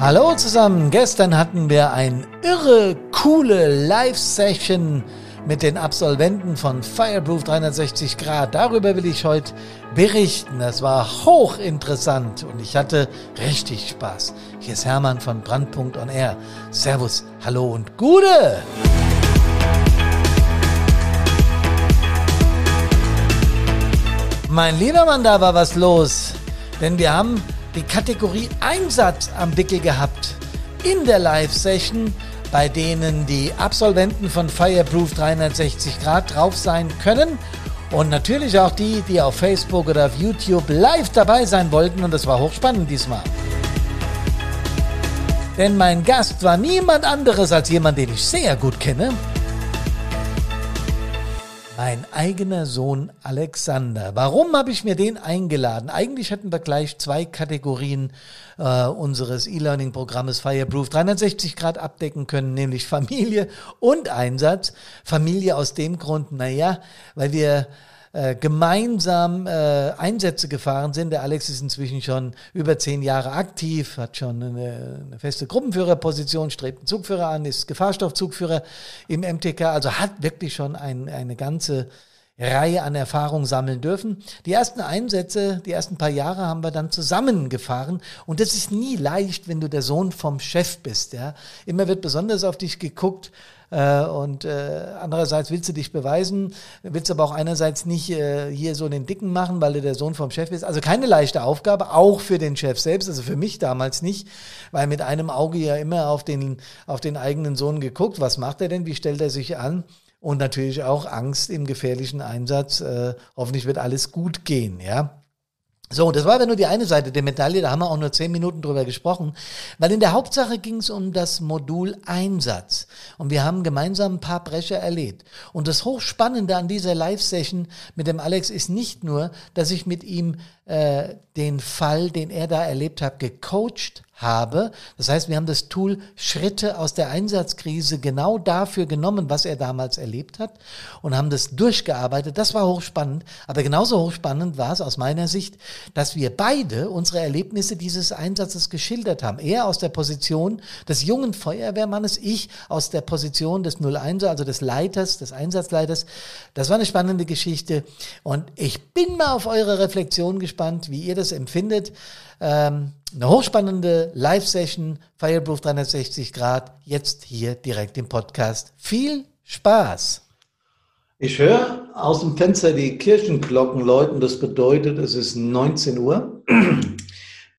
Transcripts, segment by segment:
Hallo zusammen, gestern hatten wir ein irre coole Live-Session mit den Absolventen von Fireproof 360 Grad. Darüber will ich heute berichten. Das war hochinteressant und ich hatte richtig Spaß. Hier ist Hermann von Brandpunkt on Air. Servus, hallo und Gute! Mein lieber Mann, da war was los. Denn wir haben die Kategorie Einsatz am Wickel gehabt in der Live-Session, bei denen die Absolventen von Fireproof 360 Grad drauf sein können. Und natürlich auch die, die auf Facebook oder auf YouTube live dabei sein wollten. Und das war hochspannend diesmal. Denn mein Gast war niemand anderes als jemand, den ich sehr gut kenne. Mein eigener Sohn Alexander. Warum habe ich mir den eingeladen? Eigentlich hätten wir gleich zwei Kategorien äh, unseres E-Learning-Programmes Fireproof 360 Grad abdecken können, nämlich Familie und Einsatz. Familie aus dem Grund, naja, weil wir äh, gemeinsam äh, Einsätze gefahren sind. Der Alex ist inzwischen schon über zehn Jahre aktiv, hat schon eine, eine feste Gruppenführerposition, strebt einen Zugführer an, ist Gefahrstoffzugführer im MTK, also hat wirklich schon ein, eine ganze Reihe an Erfahrungen sammeln dürfen. Die ersten Einsätze, die ersten paar Jahre haben wir dann zusammengefahren und das ist nie leicht, wenn du der Sohn vom Chef bist. Ja, immer wird besonders auf dich geguckt und äh, andererseits willst du dich beweisen, willst aber auch einerseits nicht äh, hier so den Dicken machen, weil du der Sohn vom Chef bist. Also keine leichte Aufgabe, auch für den Chef selbst, also für mich damals nicht, weil mit einem Auge ja immer auf den, auf den eigenen Sohn geguckt, was macht er denn, wie stellt er sich an? Und natürlich auch Angst im gefährlichen Einsatz. Äh, hoffentlich wird alles gut gehen, ja. So, das war aber nur die eine Seite der Medaille, da haben wir auch nur zehn Minuten drüber gesprochen, weil in der Hauptsache ging es um das Modul Einsatz und wir haben gemeinsam ein paar Brecher erlebt. Und das Hochspannende an dieser Live-Session mit dem Alex ist nicht nur, dass ich mit ihm äh, den Fall, den er da erlebt hat, gecoacht habe. Das heißt, wir haben das Tool Schritte aus der Einsatzkrise genau dafür genommen, was er damals erlebt hat und haben das durchgearbeitet. Das war hochspannend. Aber genauso hochspannend war es aus meiner Sicht, dass wir beide unsere Erlebnisse dieses Einsatzes geschildert haben. Er aus der Position des jungen Feuerwehrmannes, ich aus der Position des 01er, also des Leiters, des Einsatzleiters. Das war eine spannende Geschichte. Und ich bin mal auf eure Reflexion gespannt, wie ihr das empfindet. Ähm, eine hochspannende Live-Session, Fireproof 360 Grad, jetzt hier direkt im Podcast. Viel Spaß! Ich höre aus dem Fenster die Kirchenglocken läuten. Das bedeutet, es ist 19 Uhr.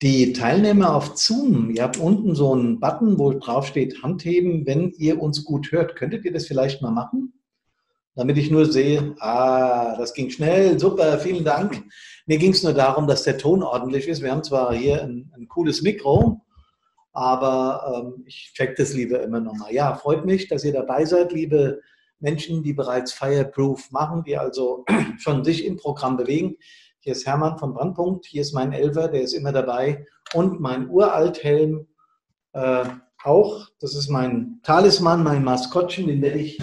Die Teilnehmer auf Zoom, ihr habt unten so einen Button, wo drauf steht Handheben, wenn ihr uns gut hört. Könntet ihr das vielleicht mal machen? Damit ich nur sehe, ah, das ging schnell, super, vielen Dank. Mir ging es nur darum, dass der Ton ordentlich ist. Wir haben zwar hier ein, ein cooles Mikro, aber ähm, ich check das lieber immer nochmal. Ja, freut mich, dass ihr dabei seid, liebe Menschen, die bereits Fireproof machen, die also schon sich im Programm bewegen. Hier ist Hermann von Brandpunkt, hier ist mein Elfer, der ist immer dabei und mein Uralthelm äh, auch. Das ist mein Talisman, mein Maskottchen, den werde ich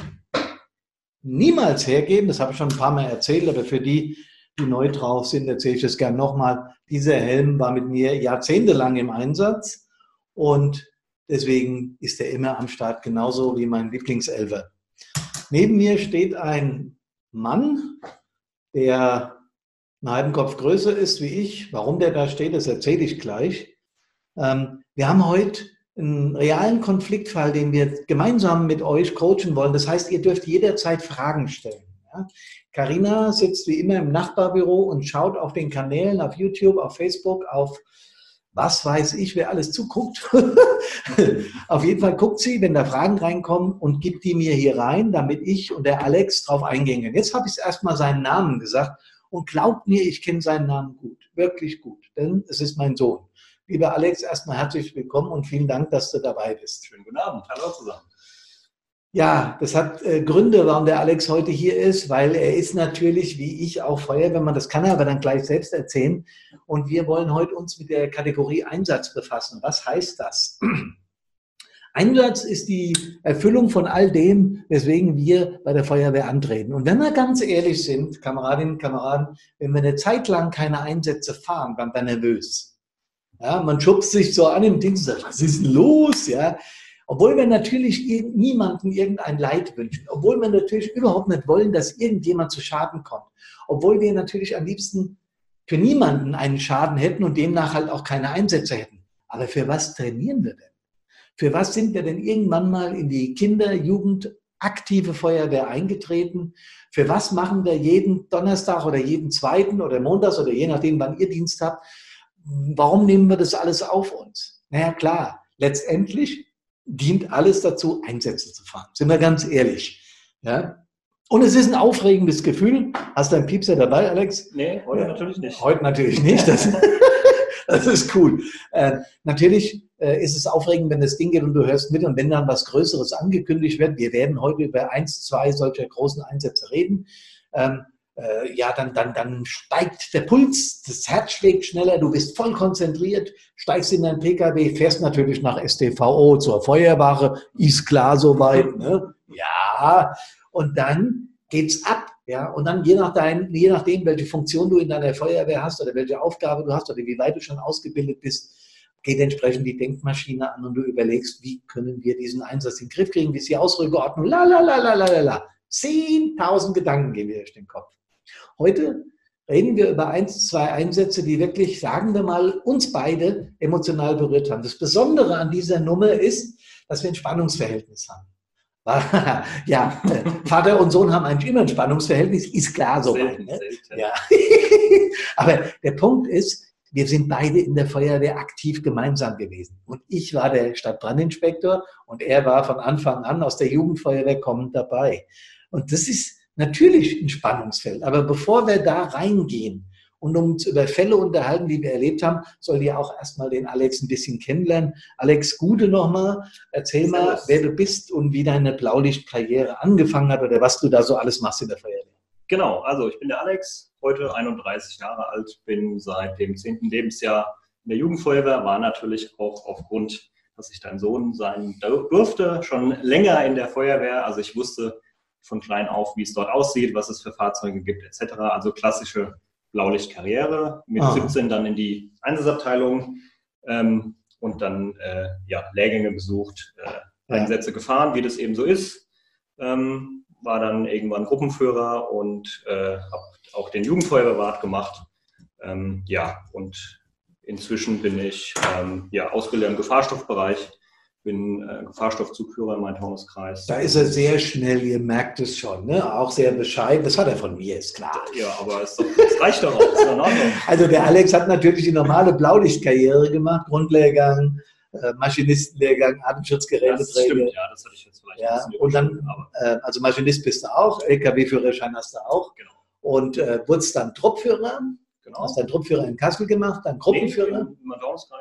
niemals hergeben. Das habe ich schon ein paar Mal erzählt, aber für die, die neu drauf sind, erzähle ich das gern nochmal. Dieser Helm war mit mir jahrzehntelang im Einsatz und deswegen ist er immer am Start, genauso wie mein Lieblingselfer. Neben mir steht ein Mann, der einen halben Kopf größer ist wie ich. Warum der da steht, das erzähle ich gleich. Ähm, wir haben heute einen realen Konfliktfall, den wir gemeinsam mit euch coachen wollen. Das heißt, ihr dürft jederzeit Fragen stellen. Carina ja? sitzt wie immer im Nachbarbüro und schaut auf den Kanälen, auf YouTube, auf Facebook, auf was weiß ich, wer alles zuguckt. auf jeden Fall guckt sie, wenn da Fragen reinkommen und gibt die mir hier rein, damit ich und der Alex drauf eingehen können. Jetzt habe ich erstmal seinen Namen gesagt und glaubt mir, ich kenne seinen Namen gut, wirklich gut, denn es ist mein Sohn. Lieber Alex, erstmal herzlich willkommen und vielen Dank, dass du dabei bist. Schönen guten Abend, hallo zusammen. Ja, das hat äh, Gründe, warum der Alex heute hier ist, weil er ist natürlich, wie ich, auch Feuerwehrmann. Das kann er aber dann gleich selbst erzählen. Und wir wollen heute uns mit der Kategorie Einsatz befassen. Was heißt das? Einsatz ist die Erfüllung von all dem, weswegen wir bei der Feuerwehr antreten. Und wenn wir ganz ehrlich sind, Kameradinnen und Kameraden, wenn wir eine Zeit lang keine Einsätze fahren, dann wir nervös. Ja, man schubst sich so an im Ding und sagt, was ist denn los? Ja, obwohl wir natürlich niemandem irgendein Leid wünschen, obwohl wir natürlich überhaupt nicht wollen, dass irgendjemand zu Schaden kommt, obwohl wir natürlich am liebsten für niemanden einen Schaden hätten und demnach halt auch keine Einsätze hätten. Aber für was trainieren wir denn? Für was sind wir denn irgendwann mal in die Kinder-, Jugend-, aktive Feuerwehr eingetreten? Für was machen wir jeden Donnerstag oder jeden zweiten oder Montags oder je nachdem, wann ihr Dienst habt? Warum nehmen wir das alles auf uns? Naja, klar, letztendlich dient alles dazu, Einsätze zu fahren. Sind wir ganz ehrlich. Ja? Und es ist ein aufregendes Gefühl. Hast du einen Piepser dabei, Alex? Nee, heute ja. natürlich nicht. Heute natürlich nicht. Das, das ist cool. Äh, natürlich äh, ist es aufregend, wenn das Ding geht und du hörst mit und wenn dann was Größeres angekündigt wird. Wir werden heute über eins, zwei solcher großen Einsätze reden. Ähm, äh, ja, dann, dann, dann steigt der Puls, das Herz schlägt schneller, du bist voll konzentriert, steigst in dein Pkw, fährst natürlich nach STVO zur Feuerwache, ist klar soweit. Ne? Ja, und dann geht's ab. Ja, und dann je, nach dein, je nachdem, welche Funktion du in deiner Feuerwehr hast oder welche Aufgabe du hast oder wie weit du schon ausgebildet bist, geht entsprechend die Denkmaschine an und du überlegst, wie können wir diesen Einsatz in den Griff kriegen, wie ist die Ausrückeordnung, la la la la la la. 10.000 Gedanken gehen mir durch den Kopf. Heute reden wir über eins, zwei Einsätze, die wirklich, sagen wir mal, uns beide emotional berührt haben. Das Besondere an dieser Nummer ist, dass wir ein Spannungsverhältnis haben. ja, Vater und Sohn haben eigentlich immer ein Spannungsverhältnis, ist klar so. Selten, ne? selten. Ja. Aber der Punkt ist, wir sind beide in der Feuerwehr aktiv gemeinsam gewesen. Und ich war der Stadtbrandinspektor und er war von Anfang an aus der Jugendfeuerwehr kommend dabei. Und das ist natürlich ein Spannungsfeld. Aber bevor wir da reingehen und uns über Fälle unterhalten, die wir erlebt haben, soll ihr auch erstmal den Alex ein bisschen kennenlernen. Alex, Gute nochmal. Erzähl mal, wer du bist und wie deine Blaulichtkarriere angefangen hat oder was du da so alles machst in der Feuerwehr. Genau, also ich bin der Alex, heute 31 Jahre alt, bin seit dem 10. Lebensjahr in der Jugendfeuerwehr, war natürlich auch aufgrund, dass ich dein Sohn sein durfte, schon länger in der Feuerwehr. Also ich wusste von klein auf, wie es dort aussieht, was es für Fahrzeuge gibt, etc. Also klassische Blaulichtkarriere. Mit ah. 17 dann in die Einsatzabteilung ähm, und dann äh, ja, Lehrgänge besucht, äh, Einsätze gefahren, wie das eben so ist. Ähm, war dann irgendwann Gruppenführer und äh, habe auch den Jugendfeuerwehrwart gemacht. Ähm, ja, und inzwischen bin ich ähm, ja, Ausbilder im Gefahrstoffbereich bin äh, Gefahrstoffzugführer im Main-Taunus-Kreis. Da ist er sehr schnell, ihr merkt es schon, ne? auch sehr bescheiden. Das hat er von mir, ist klar. Ja, aber es, reicht doch auch. Also der Alex hat natürlich die normale Blaulichtkarriere gemacht, Grundlehrgang, äh, Maschinistenlehrgang, Atemschutzgeräteträger. Das stimmt, ja, das hatte ich jetzt vielleicht ja, Und dann, äh, also Maschinist bist du auch, LKW-Führerschein hast du auch. Genau. Und äh, wurdest dann Truppführer Genau. Hast du einen Truppführer in Kassel gemacht, dann Gruppenführer? Nee,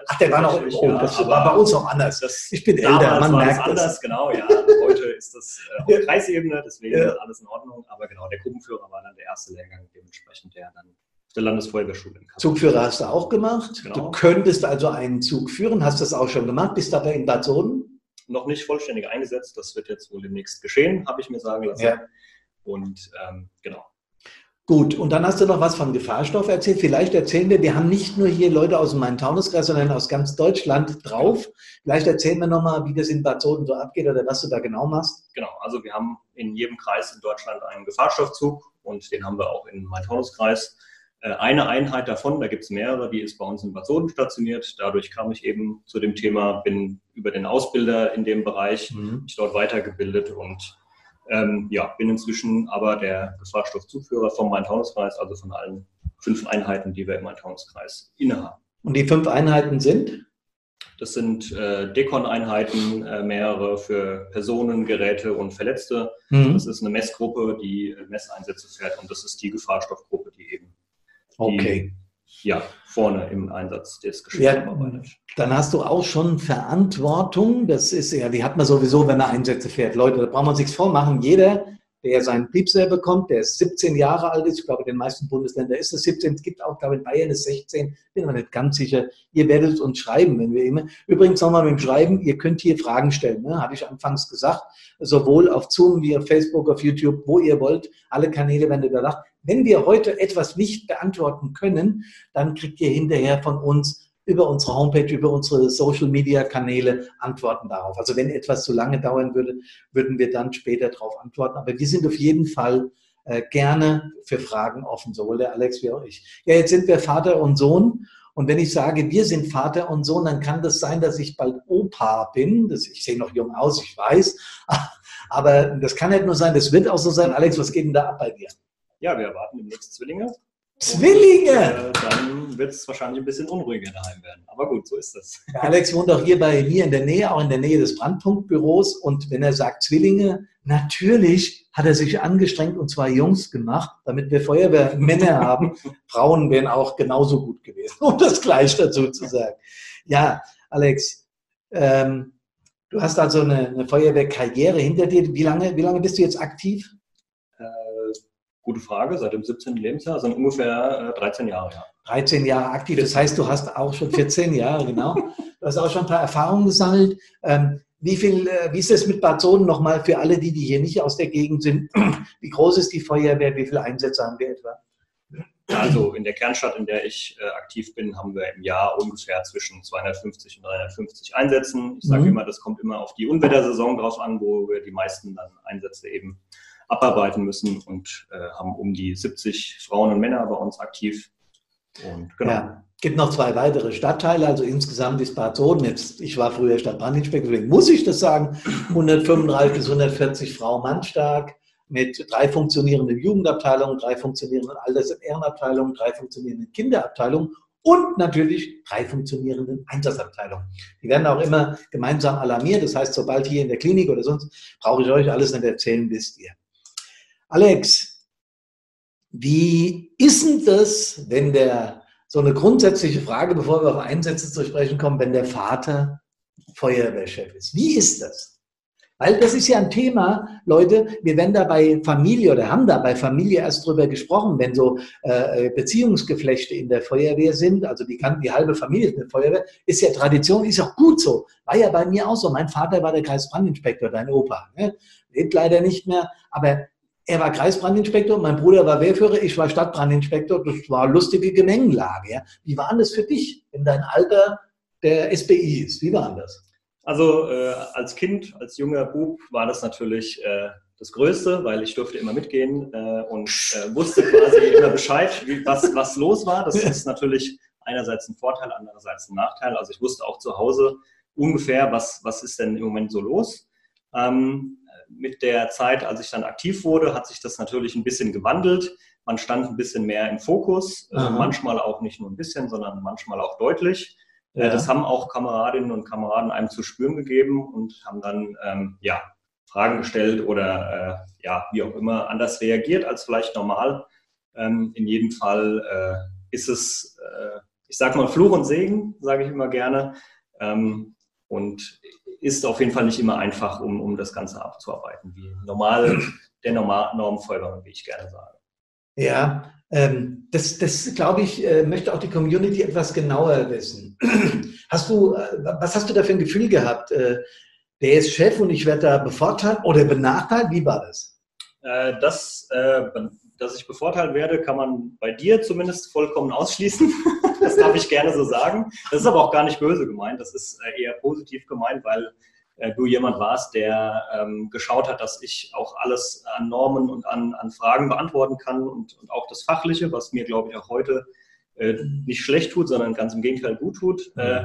Ach, der war noch, oh, ja, das war bei uns auch anders. Das, ich bin älter, man merkt das. anders, genau, ja. Heute ist das äh, auf Kreisebene, deswegen ja. ist alles in Ordnung. Aber genau, der Gruppenführer war dann der erste Lehrgang, dementsprechend der dann der Landesfeuerwehrschule in Kassel. Zugführer hast du auch gemacht. Genau. Du könntest also einen Zug führen, hast das auch schon gemacht. Bist du aber in Bad Soden? Noch nicht vollständig eingesetzt, das wird jetzt wohl demnächst geschehen, habe ich mir sagen lassen. Ja. Und ähm, genau, Gut, und dann hast du noch was von Gefahrstoff erzählt. Vielleicht erzählen wir, wir haben nicht nur hier Leute aus dem Main-Taunus-Kreis, sondern aus ganz Deutschland drauf. Vielleicht erzählen wir nochmal, wie das in Bad Soden so abgeht oder was du da genau machst. Genau, also wir haben in jedem Kreis in Deutschland einen Gefahrstoffzug und den haben wir auch im Main-Taunus-Kreis. Äh, eine Einheit davon, da gibt es mehrere, die ist bei uns in Bad Soden stationiert. Dadurch kam ich eben zu dem Thema, bin über den Ausbilder in dem Bereich, mhm. mich dort weitergebildet und ähm, ja, bin inzwischen aber der Gefahrstoffzuführer vom Main-Taunus-Kreis, also von allen fünf Einheiten, die wir im Main-Taunus-Kreis innehaben. Und die fünf Einheiten sind? Das sind äh, Dekon-Einheiten, äh, mehrere für Personen, Geräte und Verletzte. Mhm. Das ist eine Messgruppe, die äh, Messeinsätze fährt und das ist die Gefahrstoffgruppe, die eben okay. die, ja, vorne im Einsatz des Geschäfts ja. Dann hast du auch schon Verantwortung. Das ist ja, die hat man sowieso, wenn man Einsätze fährt. Leute, da braucht man sich vormachen. Jeder, der seinen Piepser bekommt, der 17 Jahre alt ist, ich glaube, in den meisten Bundesländern ist es 17, es gibt auch, glaube ich, in Bayern ist 16, bin aber nicht ganz sicher. Ihr werdet uns schreiben, wenn wir immer. Übrigens nochmal mit dem Schreiben, ihr könnt hier Fragen stellen, ne? hatte ich anfangs gesagt, sowohl auf Zoom wie auf Facebook, auf YouTube, wo ihr wollt. Alle Kanäle werden überwacht. Wenn wir heute etwas nicht beantworten können, dann kriegt ihr hinterher von uns über unsere Homepage, über unsere Social-Media-Kanäle antworten darauf. Also wenn etwas zu lange dauern würde, würden wir dann später darauf antworten. Aber wir sind auf jeden Fall äh, gerne für Fragen offen, sowohl der Alex wie auch ich. Ja, jetzt sind wir Vater und Sohn. Und wenn ich sage, wir sind Vater und Sohn, dann kann das sein, dass ich bald Opa bin. Das, ich sehe noch jung aus, ich weiß. Aber das kann nicht nur sein, das wird auch so sein. Alex, was geht denn da ab bei dir? Ja, wir erwarten demnächst Zwillinge. Zwillinge! Und, äh, dann wird es wahrscheinlich ein bisschen unruhiger daheim werden. Aber gut, so ist das. Der Alex wohnt auch hier bei mir in der Nähe, auch in der Nähe des Brandpunktbüros. Und wenn er sagt Zwillinge, natürlich hat er sich angestrengt und zwar Jungs gemacht, damit wir Feuerwehrmänner haben. Frauen wären auch genauso gut gewesen, um das gleich dazu zu sagen. Ja, Alex, ähm, du hast also eine, eine Feuerwehrkarriere hinter dir. Wie lange, wie lange bist du jetzt aktiv? Gute Frage, seit dem 17. Lebensjahr, sind ungefähr 13 äh, Jahre, ja. 13 Jahre aktiv, das heißt, du hast auch schon 14 Jahre, genau. Du hast auch schon ein paar Erfahrungen gesammelt. Ähm, wie viel, äh, wie ist es mit Bad nochmal für alle, die, die hier nicht aus der Gegend sind? Wie groß ist die Feuerwehr? Wie viele Einsätze haben wir etwa? Also in der Kernstadt, in der ich äh, aktiv bin, haben wir im Jahr ungefähr zwischen 250 und 350 Einsätzen. Ich sage mhm. immer, das kommt immer auf die Unwettersaison drauf an, wo wir die meisten dann Einsätze eben abarbeiten müssen und äh, haben um die 70 Frauen und Männer bei uns aktiv. Und genau. Ja. gibt noch zwei weitere Stadtteile, also insgesamt ist Bad Soden, jetzt, ich war früher Stadtbrandinspektor, deswegen muss ich das sagen, 135 bis 140 Frauen Mann stark, mit drei funktionierenden Jugendabteilungen, drei funktionierenden Alters- und Ehrenabteilungen, drei funktionierenden Kinderabteilungen und natürlich drei funktionierenden Einsatzabteilungen. Die werden auch immer gemeinsam alarmiert. Das heißt, sobald hier in der Klinik oder sonst, brauche ich euch alles nicht erzählen, wisst ihr. Alex, wie ist denn das, wenn der, so eine grundsätzliche Frage, bevor wir auf Einsätze zu sprechen kommen, wenn der Vater Feuerwehrchef ist? Wie ist das? Weil das ist ja ein Thema, Leute, wir werden da bei Familie oder haben da bei Familie erst drüber gesprochen, wenn so äh, Beziehungsgeflechte in der Feuerwehr sind, also die, die halbe Familie ist eine Feuerwehr, ist ja Tradition, ist auch gut so. War ja bei mir auch so. Mein Vater war der Kreisbrandinspektor, dein Opa. Ne? Lebt leider nicht mehr, aber er war Kreisbrandinspektor, mein Bruder war Wehrführer, ich war Stadtbrandinspektor. Das war lustige Gemengelage. Ja. Wie war das für dich, wenn dein Alter der SBI ist? Wie war das? Also äh, als Kind, als junger Bub war das natürlich äh, das Größte, weil ich durfte immer mitgehen äh, und äh, wusste quasi immer Bescheid, wie, was, was los war. Das ist natürlich einerseits ein Vorteil, andererseits ein Nachteil. Also ich wusste auch zu Hause ungefähr, was, was ist denn im Moment so los. Ähm, mit der Zeit, als ich dann aktiv wurde, hat sich das natürlich ein bisschen gewandelt. Man stand ein bisschen mehr im Fokus, äh, manchmal auch nicht nur ein bisschen, sondern manchmal auch deutlich. Äh, ja. Das haben auch Kameradinnen und Kameraden einem zu spüren gegeben und haben dann ähm, ja, Fragen gestellt oder äh, ja, wie auch immer anders reagiert als vielleicht normal. Ähm, in jedem Fall äh, ist es, äh, ich sage mal, Fluch und Segen, sage ich immer gerne. Ähm, und ist auf jeden Fall nicht immer einfach, um, um das Ganze abzuarbeiten, wie normal der Normal Normfeuerwehrmann, wie ich gerne sage. Ja, ähm, das, das glaube ich, äh, möchte auch die Community etwas genauer wissen. Hast du, äh, was hast du da für ein Gefühl gehabt? Äh, der ist Chef und ich werde da bevorteilt oder benachteiligt? Wie war das? Äh, das, äh, dass ich bevorteilt werde, kann man bei dir zumindest vollkommen ausschließen. das darf ich gerne so sagen. Das ist aber auch gar nicht böse gemeint. Das ist äh, eher positiv gemeint, weil äh, du jemand warst, der ähm, geschaut hat, dass ich auch alles an Normen und an, an Fragen beantworten kann und, und, auch das Fachliche, was mir, glaube ich, auch heute äh, nicht schlecht tut, sondern ganz im Gegenteil gut tut, äh,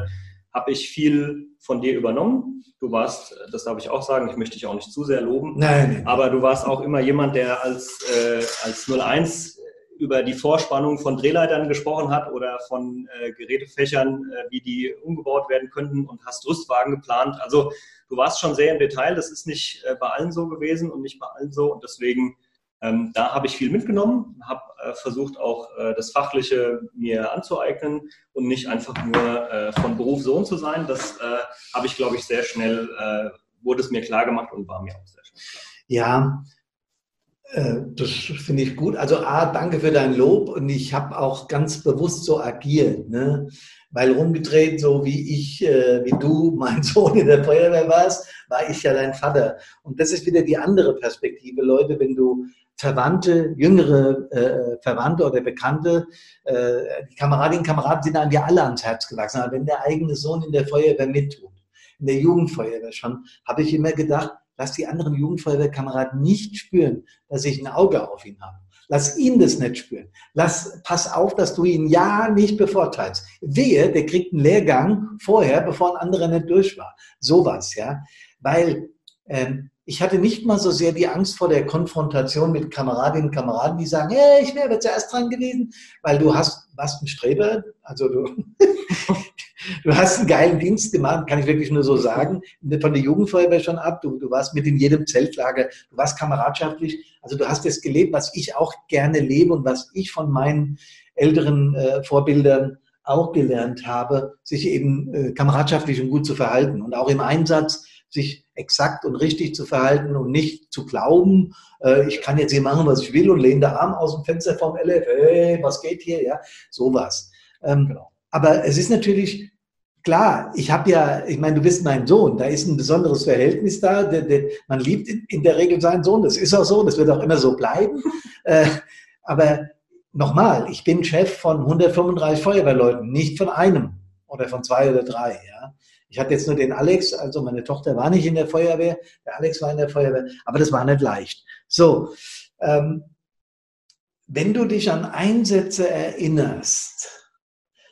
habe ich viel von dir übernommen. Du warst, das darf ich auch sagen, ich möchte dich auch nicht zu sehr loben, Nein. aber du warst auch immer jemand, der als, äh, als 01 über die Vorspannung von Drehleitern gesprochen hat oder von äh, Gerätefächern, äh, wie die umgebaut werden könnten und hast Rüstwagen geplant. Also du warst schon sehr im Detail. Das ist nicht äh, bei allen so gewesen und nicht bei allen so. Und deswegen, ähm, da habe ich viel mitgenommen, habe äh, versucht auch äh, das Fachliche mir anzueignen und nicht einfach nur äh, von Beruf Sohn zu sein. Das habe ich, glaube ich, sehr schnell, wurde es mir klar gemacht und war mir auch sehr schnell klar. Ja, das finde ich gut. Also A, danke für dein Lob und ich habe auch ganz bewusst so agiert, ne? weil rumgedreht, so wie ich, äh, wie du, mein Sohn in der Feuerwehr warst, war ich ja dein Vater. Und das ist wieder die andere Perspektive, Leute, wenn du Verwandte, jüngere äh, Verwandte oder Bekannte, äh, die Kameradinnen Kameraden sind einem ja alle ans Herz gewachsen. Aber wenn der eigene Sohn in der Feuerwehr mittut, in der Jugendfeuerwehr schon, habe ich immer gedacht, lass die anderen Jugendfeuerwehrkameraden nicht spüren, dass ich ein Auge auf ihn habe. Lass ihn das nicht spüren. Lass, pass auf, dass du ihn ja nicht bevorteilst. Wehe, der kriegt einen Lehrgang vorher, bevor ein anderer nicht durch war. Sowas, ja. Weil ähm, ich hatte nicht mal so sehr die Angst vor der Konfrontation mit Kameradinnen und Kameraden, die sagen, hey, ich wäre zuerst dran gewesen, weil du hast, warst ein Streber, also du, du hast einen geilen Dienst gemacht, kann ich wirklich nur so sagen, von der Jugendfeuerwehr schon ab, du, du warst mit in jedem Zeltlager, du warst kameradschaftlich, also du hast das gelebt, was ich auch gerne lebe und was ich von meinen älteren äh, Vorbildern auch gelernt habe, sich eben äh, kameradschaftlich und gut zu verhalten und auch im Einsatz sich exakt und richtig zu verhalten und nicht zu glauben, äh, ich kann jetzt hier machen, was ich will und lehne den Arm aus dem Fenster vom LF, hey, was geht hier, ja, sowas. Ähm, genau. Aber es ist natürlich klar, ich habe ja, ich meine, du bist mein Sohn, da ist ein besonderes Verhältnis da, der, der, man liebt in, in, der Regel seinen Sohn, das ist auch so, das wird auch immer so bleiben. äh, aber nochmal, ich bin Chef von 135 Feuerwehrleuten, nicht von einem oder von zwei oder drei, ja. Ich hatte jetzt nur den Alex, also meine Tochter war nicht in der Feuerwehr, der Alex war in der Feuerwehr, aber das war nicht leicht. So, ähm, wenn du dich an Einsätze erinnerst,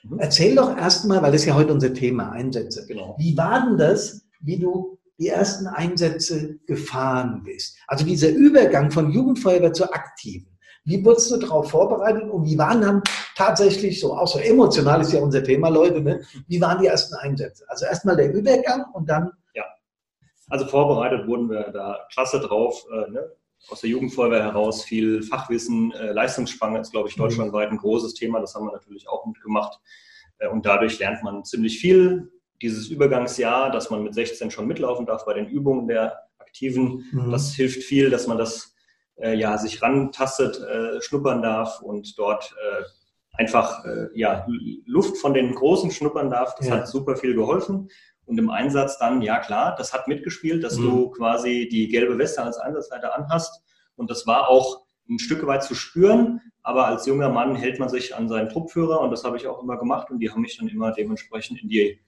mhm. erzähl doch erstmal, weil das ist ja heute unser Thema, Einsätze. Genau. Wie war denn das, wie du die ersten Einsätze gefahren bist? Also dieser Übergang von Jugendfeuerwehr zur aktiven. Wie wurdest du darauf vorbereitet und wie waren dann tatsächlich so, auch so emotional ist ja unser Thema, Leute, ne? wie waren die ersten Einsätze? Also erstmal der Übergang und dann. Ja, also vorbereitet wurden wir da klasse drauf. Äh, ne? Aus der Jugendfeuerwehr heraus viel Fachwissen, äh, Leistungsspange ist, glaube ich, mhm. deutschlandweit ein großes Thema. Das haben wir natürlich auch mitgemacht. Äh, und dadurch lernt man ziemlich viel. Dieses Übergangsjahr, dass man mit 16 schon mitlaufen darf bei den Übungen der Aktiven, mhm. das hilft viel, dass man das äh, ja, sich rantastet, äh, schnuppern darf und dort äh, einfach äh, ja, Luft von den Großen schnuppern darf. Das ja. hat super viel geholfen. Und im Einsatz dann, ja klar, das hat mitgespielt, dass mhm. du quasi die gelbe Weste als Einsatzleiter anhast. Und das war auch ein Stück weit zu spüren. Aber als junger Mann hält man sich an seinen Truppführer und das habe ich auch immer gemacht und die haben mich dann immer dementsprechend in die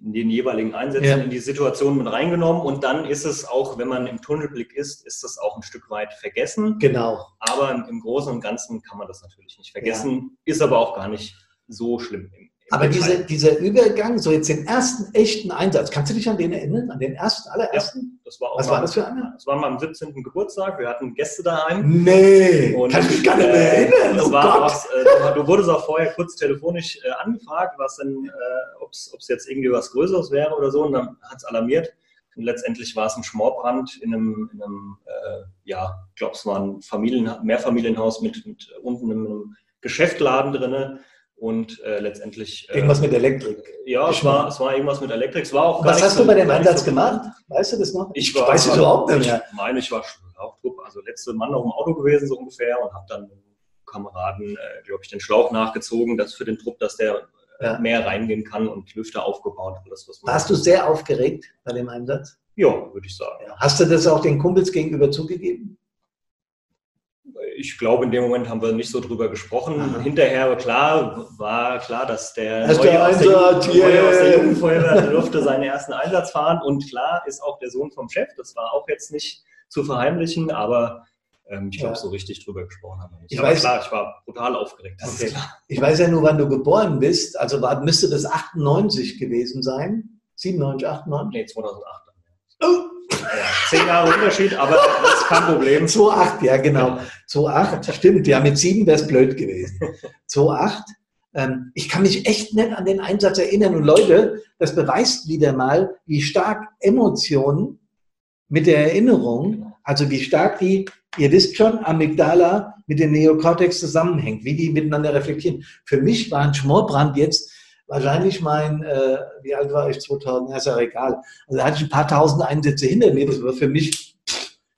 in den jeweiligen Einsätzen ja. in die Situation mit reingenommen und dann ist es auch, wenn man im Tunnelblick ist, ist das auch ein Stück weit vergessen. Genau. Aber im Großen und Ganzen kann man das natürlich nicht vergessen, ja. ist aber auch gar nicht so schlimm im aber diese, dieser Übergang, so jetzt den ersten echten Einsatz, kannst du dich an den erinnern? An den ersten, allerersten? Ja, das war auch Was mal, war das für einer? Das war mal am 17. Geburtstag. Wir hatten Gäste daheim. Nee, und, kann ich mich gar nicht mehr äh, erinnern. Das oh war was, äh, du wurdest auch vorher kurz telefonisch äh, angefragt, was denn, äh, ob es jetzt irgendwie was Größeres wäre oder so. Und dann hat es alarmiert. Und letztendlich war es ein Schmorbrand in einem, in einem äh, ja, ich glaube, es war ein Familien, Mehrfamilienhaus mit, mit unten einem Geschäftladen drinnen und äh, letztendlich. Äh, irgendwas mit Elektrik. Ja, es war, es war irgendwas mit Elektrik. Es war auch Was hast so, du bei dem Einsatz so gemacht? Weißt du das noch? Ich, war, weiß es überhaupt nicht mehr. Ich meine, ich war auch Trupp, also letzte Mann auf dem Auto gewesen, so ungefähr, und habe dann Kameraden, äh, glaube ich, den Schlauch nachgezogen, dass für den Trupp, dass der äh, ja. mehr reingehen kann und Lüfter aufgebaut. Alles, was Warst du sehr aufgeregt bei dem Einsatz? Ja, würde ich sagen. Ja. Hast du das auch den Kumpels gegenüber zugegeben? Ich glaube, in dem Moment haben wir nicht so drüber gesprochen. Aha. Hinterher, klar, war klar, dass der Neue der aus, Einsatz, der, yeah. aus der Jugendfeuerwehr durfte seinen ersten Einsatz fahren. Und klar ist auch der Sohn vom Chef. Das war auch jetzt nicht zu verheimlichen, aber ähm, ich glaube, ja. so richtig drüber gesprochen haben wir nicht. Ich aber weiß, klar, ich war brutal aufgeregt. Okay. Ich weiß ja nur, wann du geboren bist. Also müsste das 98 gewesen sein? 97, 98? Nee, 2008. Oh. Zehn Jahre Unterschied, aber das ist kein Problem. 2,8, ja genau. 2,8, stimmt. Ja, mit 7 wäre es blöd gewesen. 2,8. Ähm, ich kann mich echt nicht an den Einsatz erinnern. Und Leute, das beweist wieder mal, wie stark Emotionen mit der Erinnerung, also wie stark die, ihr wisst schon, Amygdala mit dem Neokortex zusammenhängt, wie die miteinander reflektieren. Für mich war ein Schmorbrand jetzt wahrscheinlich mein, äh, wie alt war ich 2000, ja, ist ja egal. Also da hatte ich ein paar tausend Einsätze hinter mir, das war für mich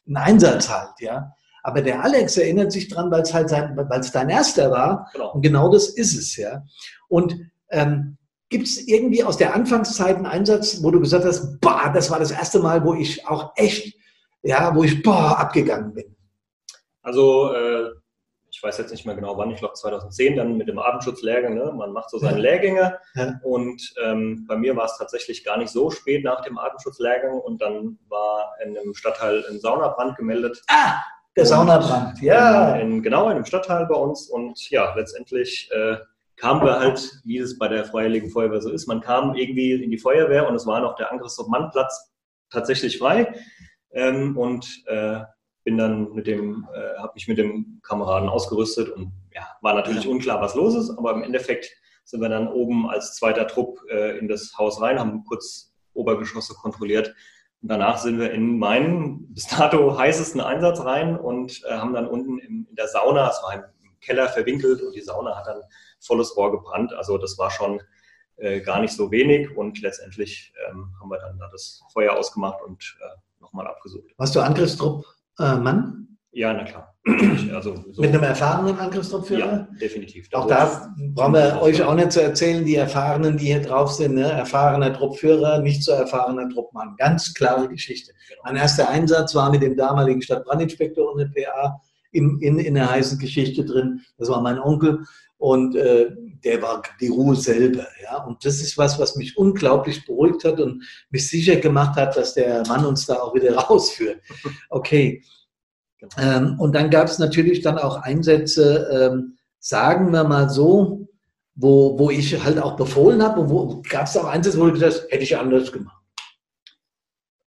ein Einsatz halt, ja. Aber der Alex erinnert sich dran, weil es halt sein, weil es dein erster war. Genau. Und genau das ist es, ja. Und ähm, gibt es irgendwie aus der Anfangszeit einen Einsatz, wo du gesagt hast, boah, das war das erste Mal, wo ich auch echt, ja, wo ich boah, abgegangen bin? Also äh, ich weiß jetzt nicht mehr genau wann, ich glaube 2010 dann mit dem Atemschutzlehrgang. Ne? Man macht so seine Lehrgänge ja. und ähm, bei mir war es tatsächlich gar nicht so spät nach dem Atemschutzlehrgang und dann war in einem Stadtteil ein Saunabrand gemeldet. Ah, der Saunabrand, ja. In, in, genau, in einem Stadtteil bei uns und ja, letztendlich äh, kamen wir halt, wie es bei der Freiwilligen Feuerwehr so ist, man kam irgendwie in die Feuerwehr und es war noch der Angriffsmann-Platz tatsächlich frei. Ähm, und äh, bin dann mit dem, äh, habe mich mit dem Kameraden ausgerüstet und ja, war natürlich ja. unklar, was los ist, aber im Endeffekt sind wir dann oben als zweiter Trupp äh, in das Haus rein, haben kurz Obergeschosse kontrolliert und danach sind wir in meinen bis dato heißesten Einsatz rein und äh, haben dann unten im, in der Sauna, es war im Keller verwinkelt und die Sauna hat dann volles Rohr gebrannt. Also das war schon äh, gar nicht so wenig und letztendlich ähm, haben wir dann da das Feuer ausgemacht und äh, nochmal abgesucht. Warst du Angriffstrupp äh, Mann? Ja, na klar. Also, so. Mit einem erfahrenen Angriffstruppführer? Ja, definitiv. Da auch da brauchen wir euch auch nicht zu erzählen, die Erfahrenen, die hier drauf sind, ne? erfahrener Truppführer, nicht so erfahrener Truppmann. Ganz klare Geschichte. Genau. Mein erster Einsatz war mit dem damaligen Stadtbrandinspektor und dem PA in, in, in der heißen Geschichte drin. Das war mein Onkel und äh, der war die Ruhe selber. Ja? Und das ist was, was mich unglaublich beruhigt hat und mich sicher gemacht hat, dass der Mann uns da auch wieder rausführt. Okay. Ähm, und dann gab es natürlich dann auch Einsätze, ähm, sagen wir mal so, wo, wo ich halt auch befohlen habe und wo gab es auch Einsätze, wo du gesagt hast, hätte ich anders gemacht.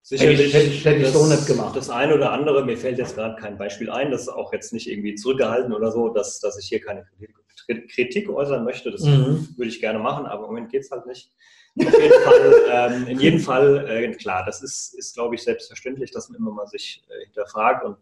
Sicherlich hätte ich, hätte ich, ich so nicht gemacht. Das eine oder andere, mir fällt jetzt gerade kein Beispiel ein, das ist auch jetzt nicht irgendwie zurückgehalten oder so, dass, dass ich hier keine Kritik äußern möchte. Das mhm. würde ich gerne machen, aber im Moment geht es halt nicht. Auf jeden Fall, ähm, in jedem Fall, äh, klar, das ist, ist glaube ich, selbstverständlich, dass man immer mal sich äh, hinterfragt und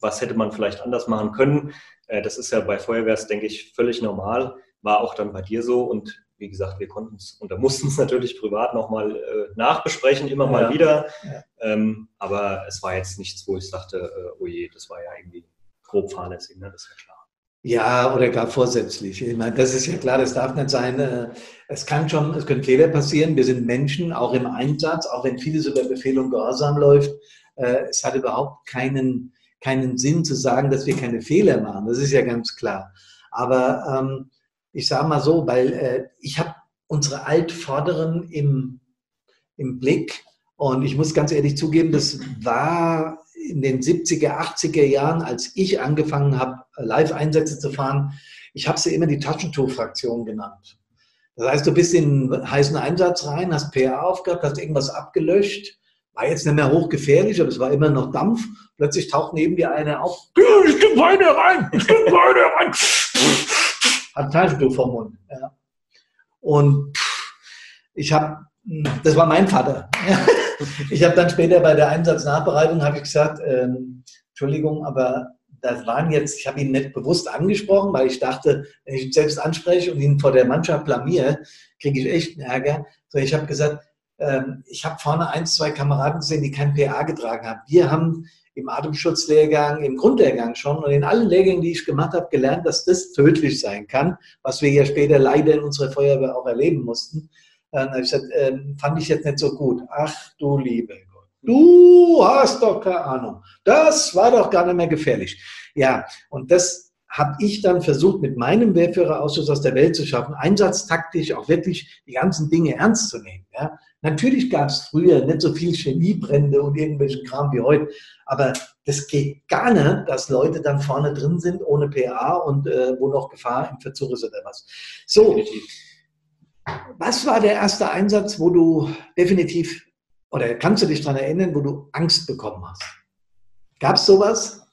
was hätte man vielleicht anders machen können. Äh, das ist ja bei Feuerwehrs, denke ich, völlig normal. War auch dann bei dir so und wie gesagt, wir konnten es und da mussten es natürlich privat nochmal äh, nachbesprechen, immer ja. mal wieder. Ja. Ähm, aber es war jetzt nichts, wo ich sagte, äh, oh je, das war ja irgendwie grob fahrlässig, ne? das ist ja klar. Ja, oder gar vorsätzlich. Ich meine, das ist ja klar, das darf nicht sein. Äh, es kann schon, es können Fehler passieren. Wir sind Menschen, auch im Einsatz, auch wenn vieles über Befehl und Gehorsam läuft. Äh, es hat überhaupt keinen, keinen Sinn zu sagen, dass wir keine Fehler machen. Das ist ja ganz klar. Aber ähm, ich sage mal so, weil äh, ich habe unsere Altvorderen im, im Blick und ich muss ganz ehrlich zugeben, das war in den 70er, 80er Jahren, als ich angefangen habe, Live-Einsätze zu fahren, ich habe sie immer die Taschentuchfraktion genannt. Das heißt, du bist in einen heißen Einsatz rein, hast PA aufgehabt, hast irgendwas abgelöscht, war jetzt nicht mehr hochgefährlich, aber es war immer noch Dampf. Plötzlich taucht neben dir einer auf, ich gebe Weine rein, ich gebe Weine rein hat Taschentuch vom Mund. Ja. Und ich habe, das war mein Vater. ich habe dann später bei der Einsatznachbereitung habe ich gesagt, ähm, Entschuldigung, aber das waren jetzt, ich habe ihn nicht bewusst angesprochen, weil ich dachte, wenn ich ihn selbst anspreche und ihn vor der Mannschaft blamiere, kriege ich echt einen Ärger. So, ich habe gesagt, ähm, ich habe vorne ein, zwei Kameraden gesehen, die kein PA getragen haben. Wir haben im Atemschutzlehrgang, im Grundlehrgang schon und in allen Lehrgängen, die ich gemacht habe, gelernt, dass das tödlich sein kann, was wir ja später leider in unserer Feuerwehr auch erleben mussten. Dann habe ich gesagt, äh, fand ich jetzt nicht so gut. Ach du liebe du hast doch keine Ahnung. Das war doch gar nicht mehr gefährlich. Ja, und das habe ich dann versucht, mit meinem Wehrführerausschuss aus der Welt zu schaffen, einsatztaktisch auch wirklich die ganzen Dinge ernst zu nehmen. Ja. Natürlich gab es früher nicht so viel Chemiebrände und irgendwelchen Kram wie heute, aber das geht gar nicht, dass Leute dann vorne drin sind ohne PA und äh, wo noch Gefahr im Verzug ist oder was. So, was war der erste Einsatz, wo du definitiv, oder kannst du dich daran erinnern, wo du Angst bekommen hast? Gab es sowas?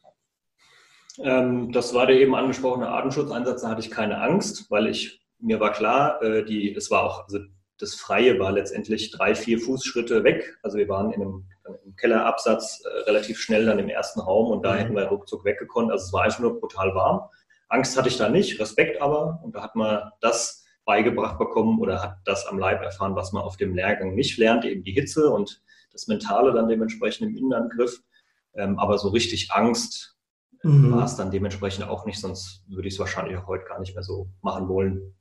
Ähm, das war der eben angesprochene Atemschutzeinsatz, da hatte ich keine Angst, weil ich, mir war klar, äh, die, es war auch, also das Freie war letztendlich drei, vier Fußschritte weg. Also wir waren in einem, einem Kellerabsatz äh, relativ schnell dann im ersten Raum und da mhm. hätten wir ruckzuck weggekonnt. Also es war einfach nur brutal warm. Angst hatte ich da nicht, Respekt aber. Und da hat man das beigebracht bekommen oder hat das am Leib erfahren, was man auf dem Lehrgang nicht lernt, eben die Hitze und das Mentale dann dementsprechend im Innenangriff. Ähm, aber so richtig Angst mhm. war es dann dementsprechend auch nicht, sonst würde ich es wahrscheinlich auch heute gar nicht mehr so machen wollen.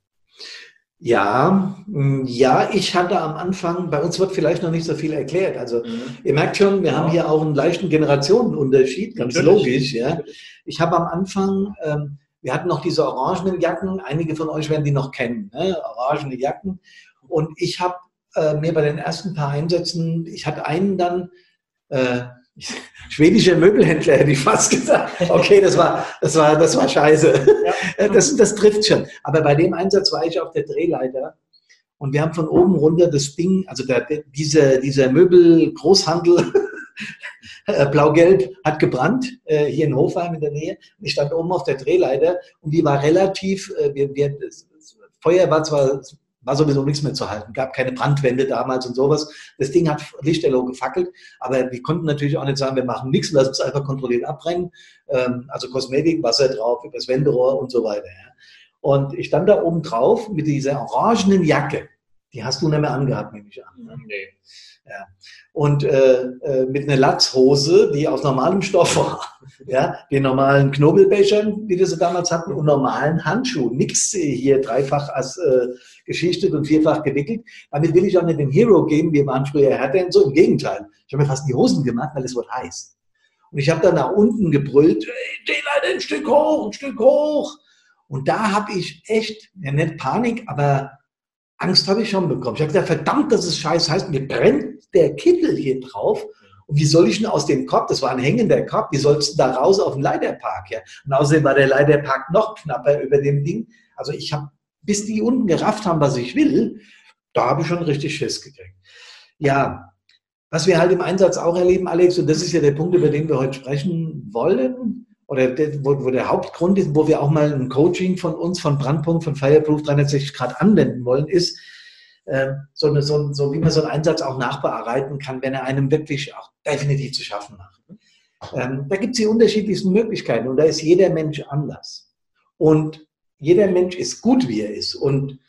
Ja, mm, ja, ich hatte am Anfang, bei uns wird vielleicht noch nicht so viel erklärt. Also mhm. ihr merkt schon, wir ja. haben hier auch einen leichten Generationenunterschied, ganz Natürlich. logisch. Ja. Ich habe am Anfang, ähm, wir hatten noch diese orangenen Jacken, einige von euch werden die noch kennen, ne? orangene Jacken. Und ich habe äh, mir bei den ersten paar Einsätzen, ich hatte einen dann, äh, schwedischer Möbelhändler, hätte ich fast gesagt. Okay, das war, das war, das war scheiße. Ja. Das, das trifft schon. Aber bei dem Einsatz war ich auf der Drehleiter und wir haben von oben runter das Ding, also der, dieser, dieser Möbel-Großhandel, äh, Blau-Gelb hat gebrannt, äh, hier in Hofheim in der Nähe. Ich stand oben auf der Drehleiter und die war relativ, äh, wir, wir, das Feuer war zwar war sowieso nichts mehr zu halten. Gab keine Brandwände damals und sowas. Das Ding hat lichterloh gefackelt, aber wir konnten natürlich auch nicht sagen, wir machen nichts, lassen es einfach kontrolliert abbrennen. Ähm, also Kosmetik, Wasser drauf, übers Wenderohr und so weiter. Ja. Und ich stand da oben drauf mit dieser orangenen Jacke. Die hast du nicht mehr angehabt, nehme ich an. Ne? Nee. Ja. Und äh, äh, mit einer Latzhose, die aus normalem Stoff war. ja, den normalen Knobelbechern, wie wir sie damals hatten, und normalen Handschuhen. Nix hier dreifach als äh, geschichtet und vierfach gewickelt. Damit will ich auch nicht den Hero geben. Wir waren früher härter und so. Im Gegenteil. Ich habe mir fast die Hosen gemacht, weil es wird heiß. Und ich habe dann nach unten gebrüllt, hey, leider ein Stück hoch, ein Stück hoch. Und da habe ich echt, ja nicht Panik, aber Angst habe ich schon bekommen. Ich habe gesagt, verdammt, das ist scheiße. Heißt, mir brennt der Kittel hier drauf. Und wie soll ich denn aus dem Korb, das war ein hängender Korb, wie sollst du da raus auf den Leiterpark? Ja? Und außerdem war der Leiterpark noch knapper über dem Ding. Also ich habe, bis die unten gerafft haben, was ich will, da habe ich schon richtig Schiss gekriegt. Ja, was wir halt im Einsatz auch erleben, Alex, und das ist ja der Punkt, über den wir heute sprechen wollen, oder der, wo, wo, der Hauptgrund ist, wo wir auch mal ein Coaching von uns, von Brandpunkt, von Fireproof 360 Grad anwenden wollen, ist, äh, so, eine, so, so wie man so einen Einsatz auch nachbearbeiten kann, wenn er einem wirklich auch definitiv zu schaffen macht. Ähm, da gibt es die unterschiedlichsten Möglichkeiten und da ist jeder Mensch anders. Und jeder Mensch ist gut, wie er ist. Und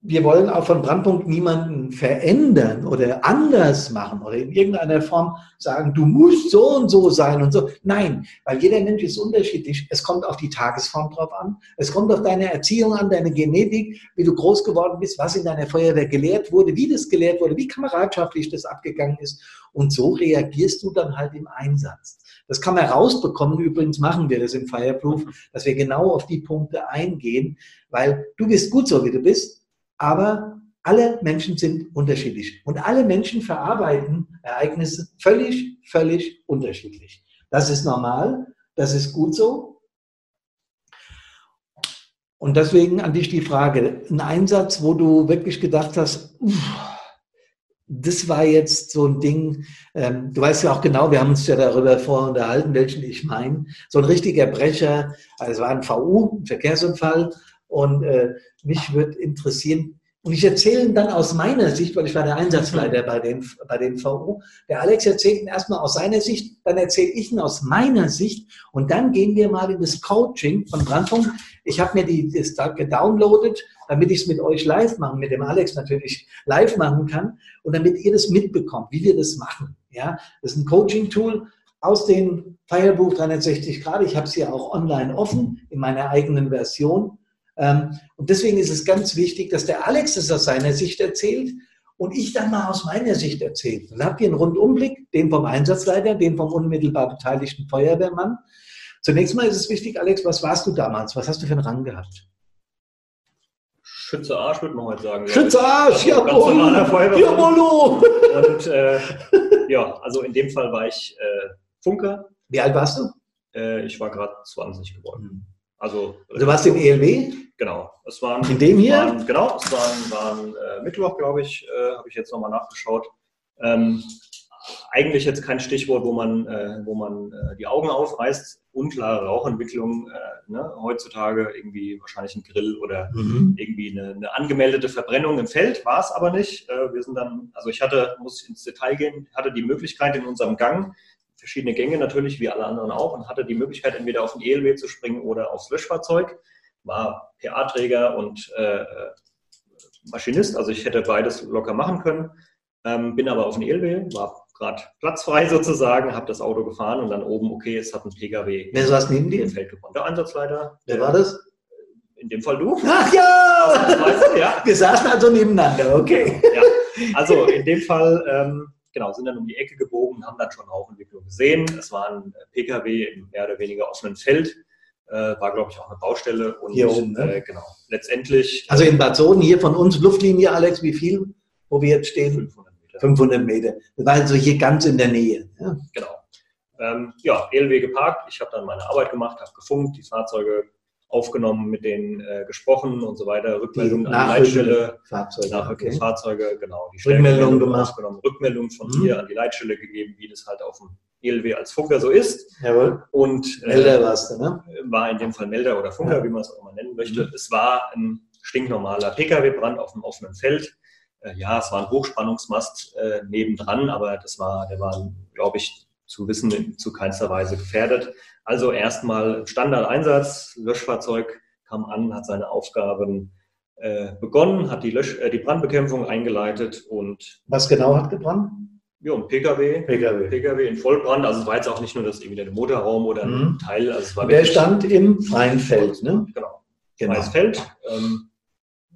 wir wollen auch von Brandpunkt niemanden verändern oder anders machen oder in irgendeiner Form sagen, du musst so und so sein und so. Nein, weil jeder Mensch ist unterschiedlich. Es kommt auf die Tagesform drauf an. Es kommt auf deine Erziehung an, deine Genetik, wie du groß geworden bist, was in deiner Feuerwehr gelehrt wurde, wie das gelehrt wurde, wie kameradschaftlich das abgegangen ist. Und so reagierst du dann halt im Einsatz. Das kann man rausbekommen. Übrigens machen wir das im Fireproof, dass wir genau auf die Punkte eingehen, weil du bist gut so, wie du bist aber alle Menschen sind unterschiedlich und alle Menschen verarbeiten Ereignisse völlig, völlig unterschiedlich. Das ist normal, das ist gut so. Und deswegen an dich die Frage, ein Einsatz, wo du wirklich gedacht hast, uff, das war jetzt so ein Ding, ähm, du weißt ja auch genau, wir haben uns ja darüber vorher unterhalten, welchen ich meine, so ein richtiger Brecher, also es war ein VU, ein Verkehrsunfall, und äh, mich würde interessieren, und ich erzähle ihn dann aus meiner Sicht, weil ich war der Einsatzleiter bei dem, bei dem VU. Der Alex erzählt ihn erstmal aus seiner Sicht, dann erzähle ich ihn aus meiner Sicht und dann gehen wir mal in das Coaching von Brandpunkt. Ich habe mir die, das da gedownloadet, damit ich es mit euch live machen, mit dem Alex natürlich live machen kann und damit ihr das mitbekommt, wie wir das machen. Ja, das ist ein Coaching-Tool aus dem Firebuch 360 Grad. Ich habe es hier auch online offen in meiner eigenen Version. Ähm, und deswegen ist es ganz wichtig, dass der Alex es aus seiner Sicht erzählt und ich dann mal aus meiner Sicht erzähle. Dann habt ihr einen Rundumblick, den vom Einsatzleiter, den vom unmittelbar beteiligten Feuerwehrmann. Zunächst mal ist es wichtig, Alex, was warst du damals? Was hast du für einen Rang gehabt? Schütze Arsch, würde man heute sagen. Schütze Arsch, ja, Jamolo! Und äh, ja, also in dem Fall war ich äh, Funker. Wie alt warst du? Äh, ich war gerade 20 geworden. Also, du warst im ELW? Genau. Es waren, In dem hier? Waren, genau, es waren, waren äh, Mittwoch, glaube ich, äh, habe ich jetzt nochmal nachgeschaut. Ähm, eigentlich jetzt kein Stichwort, wo man, äh, wo man äh, die Augen aufreißt. Unklare Rauchentwicklung, äh, ne? heutzutage irgendwie wahrscheinlich ein Grill oder mhm. irgendwie eine, eine, angemeldete Verbrennung im Feld, war es aber nicht. Äh, wir sind dann, also ich hatte, muss ins Detail gehen, hatte die Möglichkeit in unserem Gang verschiedene Gänge natürlich, wie alle anderen auch, und hatte die Möglichkeit, entweder auf den ELW zu springen oder aufs Löschfahrzeug. War PA-Träger und äh, Maschinist, also ich hätte beides locker machen können. Ähm, bin aber auf den ELW, war gerade platzfrei sozusagen, habe das Auto gefahren und dann oben, okay, es hat ein PKW. Wer saß neben dir? Feld Der Einsatzleiter. Wer war das? In dem Fall du. Ach ja, saßen, ja. Wir saßen also nebeneinander, okay. Ja. Also in dem Fall, ähm, genau, sind dann um die Ecke gebogen, haben dann schon Rauchentwicklung gesehen. Es war ein Pkw im mehr oder weniger offenen Feld. Äh, war, glaube ich, auch eine Baustelle. Und, hier oben, ne? äh, genau. Letztendlich. Also in Bad Soden, hier von uns, Luftlinie, Alex, wie viel, wo wir jetzt stehen? 500 Meter. 500 Meter. Das war also hier ganz in der Nähe. Ja? Genau. Ähm, ja, ELW geparkt. Ich habe dann meine Arbeit gemacht, habe gefunkt, die Fahrzeuge aufgenommen, mit denen äh, gesprochen und so weiter, Rückmeldungen an die Leitstelle, Fahrzeuge, Nachrückungsfahrzeuge, okay. genau, die Rückmeldungen gemacht, aufgenommen, Rückmeldungen von mhm. hier an die Leitstelle gegeben, wie das halt auf dem ELW als Funker so ist. Jawohl. Und äh, Melder warst du, ne? War in dem Fall Melder oder Funker, ja. wie man es auch immer nennen möchte. Mhm. Es war ein stinknormaler Pkw-Brand auf einem offenen Feld. Äh, ja, es war ein Hochspannungsmast äh, nebendran, aber das war, der war, glaube ich, zu wissen, zu keinster Weise gefährdet. Also erstmal Standardeinsatz, Löschfahrzeug kam an, hat seine Aufgaben äh, begonnen, hat die, Lösch äh, die Brandbekämpfung eingeleitet und. Was genau hat gebrannt? Ja, ein PKW. PKW. PKW in Vollbrand. Also es war jetzt auch nicht nur das irgendwie der Motorraum oder ein mhm. Teil. Also es war Der stand im freien Feld, ne? Genau. genau. Freies Feld. Ähm,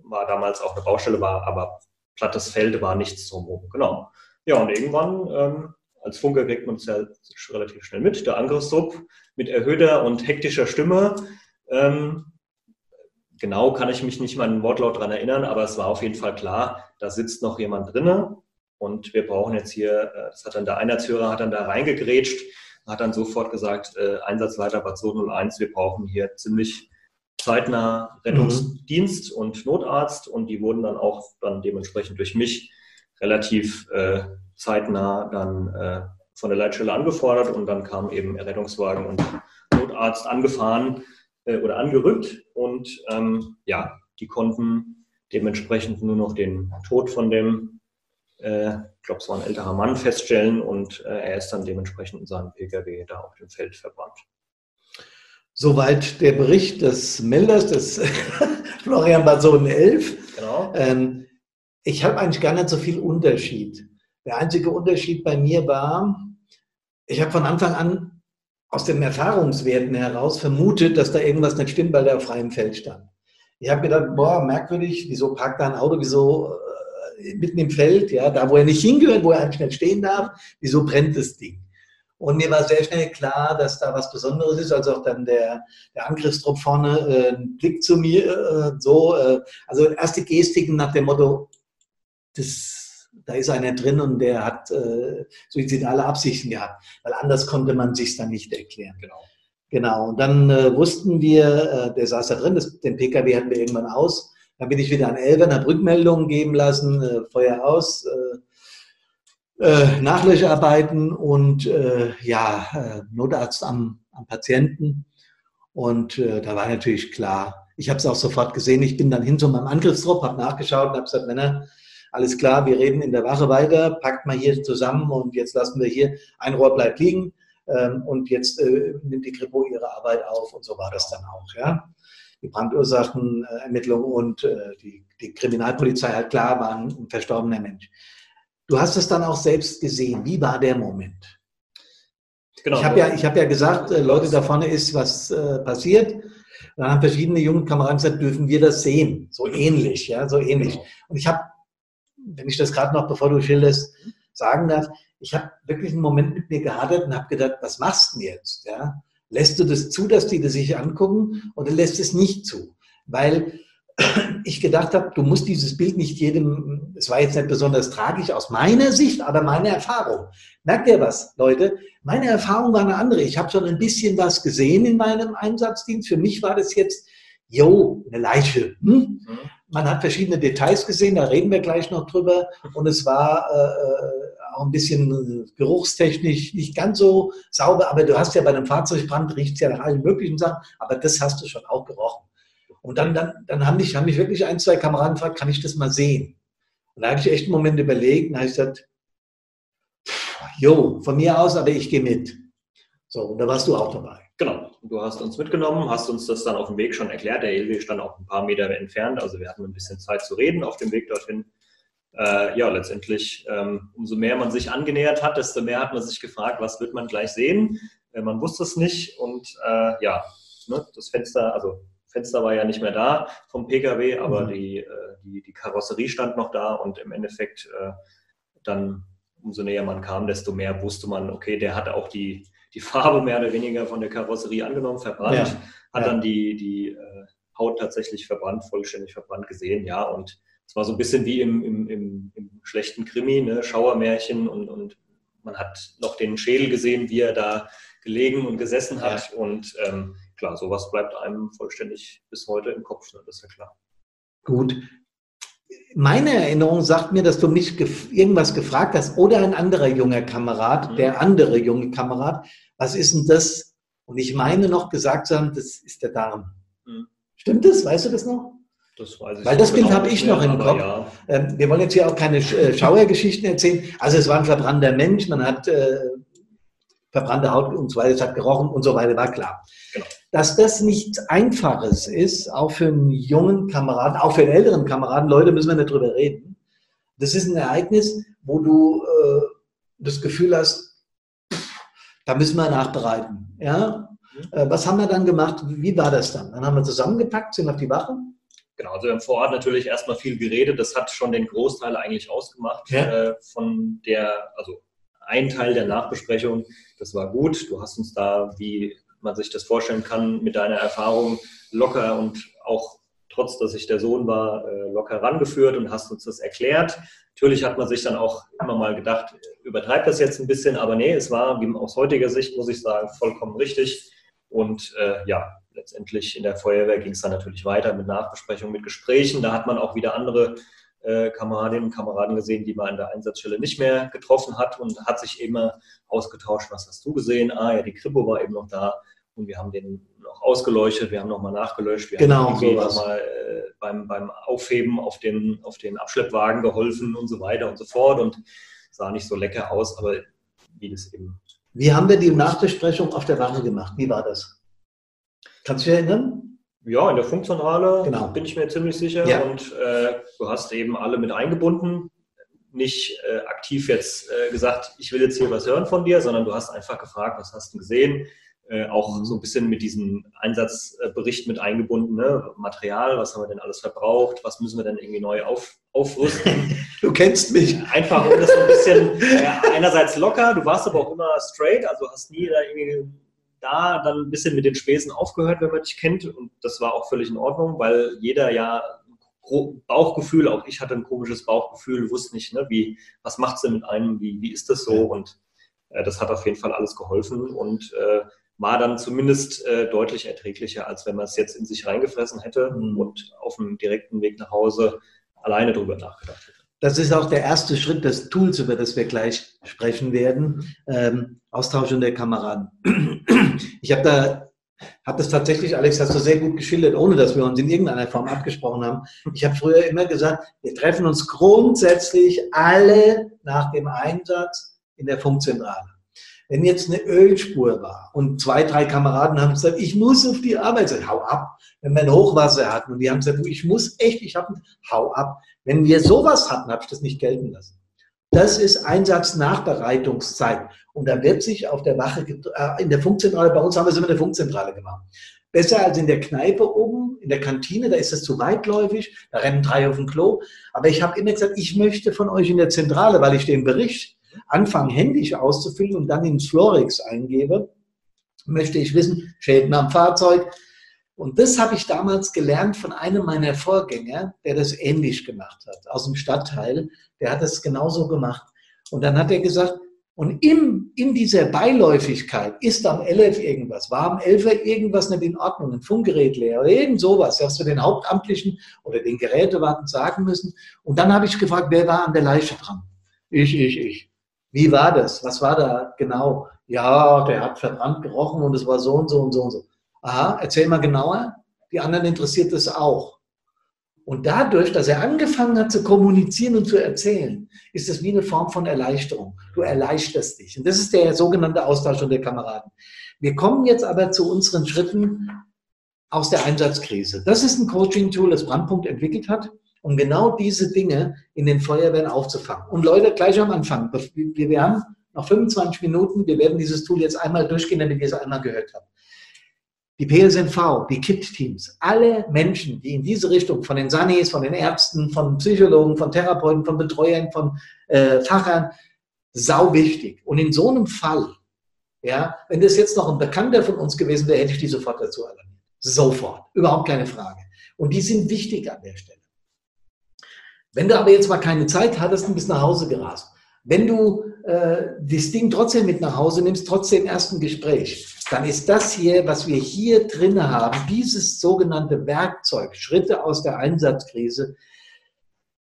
war damals auch eine Baustelle, war aber plattes Feld, war nichts drumherum. Genau. Ja, und irgendwann ähm, als Funker kriegt man es ja relativ schnell mit. Der Angriffstrupp mit erhöhter und hektischer Stimme. Ähm, genau kann ich mich nicht mal an Wortlaut daran erinnern, aber es war auf jeden Fall klar, da sitzt noch jemand drinne und wir brauchen jetzt hier, äh, das hat dann der Einheitsführer hat dann da reingegrätscht, hat dann sofort gesagt, äh, Einsatzleiter Bad 201, wir brauchen hier ziemlich zeitnah Rettungsdienst mhm. und Notarzt und die wurden dann auch dann dementsprechend durch mich relativ äh, zeitnah dann äh, von der Leitstelle angefordert und dann kam eben Rettungswagen und Notarzt angefahren äh, oder angerückt und ähm, ja, die konnten dementsprechend nur noch den Tod von dem, äh, ich glaube es war ein älterer Mann, feststellen und äh, er ist dann dementsprechend in seinem Pkw da auf dem Feld verbrannt. Soweit der Bericht des Melders, des Florian Bason 11. Genau. Ähm, ich habe eigentlich gar nicht so viel Unterschied. Der einzige Unterschied bei mir war, ich habe von Anfang an aus den Erfahrungswerten heraus vermutet, dass da irgendwas nicht stimmt, weil der auf freiem Feld stand. Ich habe gedacht, boah, merkwürdig, wieso parkt da ein Auto, wieso äh, mitten im Feld, ja, da wo er nicht hingehört, wo er eigentlich nicht stehen darf, wieso brennt das Ding? Und mir war sehr schnell klar, dass da was Besonderes ist, als auch dann der, der Angriffstrupp vorne äh, ein Blick zu mir, äh, so, äh, also erste Gestiken nach dem Motto, das da ist einer drin und der hat äh, suizidale Absichten gehabt, weil anders konnte man sich dann nicht erklären. Genau. Genau. Und dann äh, wussten wir, äh, der saß da drin, das, den PKW hatten wir irgendwann aus. Dann bin ich wieder an Elvern, habe Rückmeldungen geben lassen, äh, Feuer aus, äh, äh, Nachlöcharbeiten und äh, ja, Notarzt am, am Patienten. Und da war natürlich klar, ich habe es auch sofort gesehen, ich bin dann hin zu meinem Angriffstrupp, habe nachgeschaut und habe gesagt, Männer, alles klar, wir reden in der Wache weiter, packt mal hier zusammen und jetzt lassen wir hier, ein Rohr bleibt liegen ähm, und jetzt äh, nimmt die Kripo ihre Arbeit auf und so war das dann auch. Ja? Die Brandursachtenermittlung und äh, die, die Kriminalpolizei halt klar war ein, ein verstorbener Mensch. Du hast es dann auch selbst gesehen. Wie war der Moment? Genau. Ich habe ja, hab ja gesagt, äh, Leute, da vorne ist was äh, passiert. Dann haben verschiedene junge Kameraden gesagt, dürfen wir das sehen? So ähnlich, ja, so ähnlich. Genau. Und ich habe wenn ich das gerade noch, bevor du schilderst, sagen darf, ich habe wirklich einen Moment mit mir gehadert und habe gedacht, was machst du denn jetzt? Ja? Lässt du das zu, dass die das sich angucken oder lässt es nicht zu? Weil ich gedacht habe, du musst dieses Bild nicht jedem, es war jetzt nicht besonders tragisch aus meiner Sicht, aber meine Erfahrung. Merkt ihr was, Leute? Meine Erfahrung war eine andere. Ich habe schon ein bisschen was gesehen in meinem Einsatzdienst. Für mich war das jetzt, jo, eine Leiche. Hm? Mhm man hat verschiedene Details gesehen, da reden wir gleich noch drüber. Und es war äh, auch ein bisschen geruchstechnisch nicht ganz so sauber, aber du hast ja bei einem Fahrzeugbrand, riecht es ja nach allen möglichen Sachen, aber das hast du schon auch gerochen. Und dann, dann, dann haben, mich, haben mich wirklich ein, zwei Kameraden gefragt, kann ich das mal sehen? Und da habe ich echt einen Moment überlegt und habe ich gesagt, jo, von mir aus, aber ich gehe mit. So, und da warst du auch dabei. Genau. Du hast uns mitgenommen, hast uns das dann auf dem Weg schon erklärt. Der Elwe stand auch ein paar Meter entfernt, also wir hatten ein bisschen Zeit zu reden auf dem Weg dorthin. Äh, ja, letztendlich, ähm, umso mehr man sich angenähert hat, desto mehr hat man sich gefragt, was wird man gleich sehen. Äh, man wusste es nicht und äh, ja, ne, das Fenster, also Fenster war ja nicht mehr da vom Pkw, aber mhm. die, äh, die, die Karosserie stand noch da und im Endeffekt äh, dann, umso näher man kam, desto mehr wusste man, okay, der hat auch die, die Farbe mehr oder weniger von der Karosserie angenommen, verbrannt, ja. hat ja. dann die, die äh, Haut tatsächlich verbrannt, vollständig verbrannt gesehen, ja, und es war so ein bisschen wie im, im, im, im schlechten Krimi, ne? Schauermärchen und, und man hat noch den Schädel gesehen, wie er da gelegen und gesessen hat. Ja. Und ähm, klar, sowas bleibt einem vollständig bis heute im Kopf, ne? das ist ja klar. Gut. Meine Erinnerung sagt mir, dass du mich gef irgendwas gefragt hast oder ein anderer junger Kamerad, mhm. der andere junge Kamerad, was ist denn das? Und ich meine noch gesagt zu haben, das ist der Darm. Mhm. Stimmt das? Weißt du das noch? Das weiß ich Weil das Bild genau habe ich noch im Kopf. Ja. Ähm, wir wollen jetzt hier auch keine äh, Schauergeschichten erzählen. Also es war ein verbrannter Mensch, man hat äh, verbrannte Haut und so weiter, es hat gerochen und so weiter, war klar. Genau. Dass das nichts Einfaches ist, auch für einen jungen Kameraden, auch für einen älteren Kameraden, Leute, müssen wir nicht drüber reden. Das ist ein Ereignis, wo du äh, das Gefühl hast, da müssen wir nachbereiten. Ja? Äh, was haben wir dann gemacht? Wie war das dann? Dann haben wir zusammengepackt, sind auf die Wache Genau, also wir haben vor Ort natürlich erstmal viel geredet. Das hat schon den Großteil eigentlich ausgemacht ja. äh, von der, also ein Teil der Nachbesprechung. Das war gut. Du hast uns da, wie man sich das vorstellen kann, mit deiner Erfahrung locker und auch trotz, dass ich der Sohn war, äh, locker rangeführt und hast uns das erklärt. Natürlich hat man sich dann auch immer mal gedacht, übertreibt das jetzt ein bisschen, aber nee, es war aus heutiger Sicht, muss ich sagen, vollkommen richtig. Und äh, ja, letztendlich in der Feuerwehr ging es dann natürlich weiter mit Nachbesprechungen, mit Gesprächen. Da hat man auch wieder andere äh, Kameradinnen und Kameraden gesehen, die man an der Einsatzstelle nicht mehr getroffen hat und hat sich immer ausgetauscht, was hast du gesehen? Ah ja, die Kripo war eben noch da und wir haben den noch ausgeleuchtet, wir haben nochmal nachgelöscht, wir genau, haben nochmal äh, beim, beim Aufheben auf den, auf den Abschleppwagen geholfen und so weiter und so fort und sah nicht so lecker aus, aber wie das eben. Wie haben wir die Nachbesprechung auf der Wache gemacht? Wie war das? Kannst du dich erinnern? Ja, in der Funktionale genau. bin ich mir ziemlich sicher. Ja. Und äh, du hast eben alle mit eingebunden. Nicht äh, aktiv jetzt äh, gesagt, ich will jetzt hier was hören von dir, sondern du hast einfach gefragt, was hast du gesehen? Äh, auch so ein bisschen mit diesem Einsatzbericht mit eingebunden. Ne? Material, was haben wir denn alles verbraucht? Was müssen wir denn irgendwie neu auf, aufrüsten? du kennst mich. Einfach, um das so ein bisschen äh, einerseits locker, du warst aber auch immer straight, also hast nie da irgendwie da dann ein bisschen mit den Spesen aufgehört, wenn man dich kennt. Und das war auch völlig in Ordnung, weil jeder ja Bauchgefühl, auch ich hatte ein komisches Bauchgefühl, wusste nicht, ne, wie, was macht es denn mit einem, wie, wie ist das so? Und äh, das hat auf jeden Fall alles geholfen und äh, war dann zumindest äh, deutlich erträglicher, als wenn man es jetzt in sich reingefressen hätte mhm. und auf dem direkten Weg nach Hause alleine drüber nachgedacht hätte. Das ist auch der erste Schritt des Tools, über das wir gleich sprechen werden. Ähm, Austausch der Kameraden. Ich habe da habe das tatsächlich, Alex, hast du sehr gut geschildert, ohne dass wir uns in irgendeiner Form abgesprochen haben. Ich habe früher immer gesagt, wir treffen uns grundsätzlich alle nach dem Einsatz in der Funkzentrale. Wenn jetzt eine Ölspur war und zwei, drei Kameraden haben gesagt, ich muss auf die Arbeit, sag, hau ab. Wenn wir ein Hochwasser hatten und die haben gesagt, ich muss echt, ich habe, hau ab. Wenn wir sowas hatten, habe ich das nicht gelten lassen. Das ist Einsatznachbereitungszeit. Und da wird sich auf der Wache, äh, in der Funkzentrale, bei uns haben wir es immer in der Funkzentrale gemacht. Besser als in der Kneipe oben, in der Kantine, da ist es zu weitläufig, da rennen drei auf dem Klo. Aber ich habe immer gesagt, ich möchte von euch in der Zentrale, weil ich den Bericht anfange händisch auszufüllen und dann ins Florix eingebe, möchte ich wissen, Schäden am Fahrzeug, und das habe ich damals gelernt von einem meiner Vorgänger, der das ähnlich gemacht hat, aus dem Stadtteil. Der hat das genauso gemacht. Und dann hat er gesagt, und im, in dieser Beiläufigkeit ist am 11 irgendwas, war am 11 irgendwas nicht in Ordnung, ein Funkgerät leer oder irgend sowas, hast du den Hauptamtlichen oder den Gerätewarten sagen müssen. Und dann habe ich gefragt, wer war an der Leiche dran? Ich, ich, ich. Wie war das? Was war da genau? Ja, der hat verbrannt gerochen und es war so und so und so und so. Aha, erzähl mal genauer. Die anderen interessiert es auch. Und dadurch, dass er angefangen hat zu kommunizieren und zu erzählen, ist es wie eine Form von Erleichterung. Du erleichterst dich. Und das ist der sogenannte Austausch unter Kameraden. Wir kommen jetzt aber zu unseren Schritten aus der Einsatzkrise. Das ist ein Coaching-Tool, das Brandpunkt entwickelt hat, um genau diese Dinge in den Feuerwehren aufzufangen. Und Leute, gleich am Anfang, wir, haben noch 25 Minuten, wir werden dieses Tool jetzt einmal durchgehen, damit ihr es einmal gehört habt. die PSNV, die KIT-Teams, alle Menschen, die in diese Richtung, von den Sanis, von den Ärzten, von Psychologen, von Therapeuten, von Betreuern, von äh, Fachern, sau wichtig. Und in so einem Fall, ja, wenn das jetzt noch ein Bekannter von uns gewesen wäre, hätte ich die sofort dazu alarmiert. Sofort. Überhaupt keine Frage. Und die sind wichtig an der Stelle. Wenn du aber jetzt mal keine Zeit hattest und bist nach Hause gerast, wenn du äh, das Ding trotzdem mit nach Hause nimmst, trotzdem erst ein Gespräch, dann ist das hier, was wir hier drin haben, dieses sogenannte Werkzeug, Schritte aus der Einsatzkrise,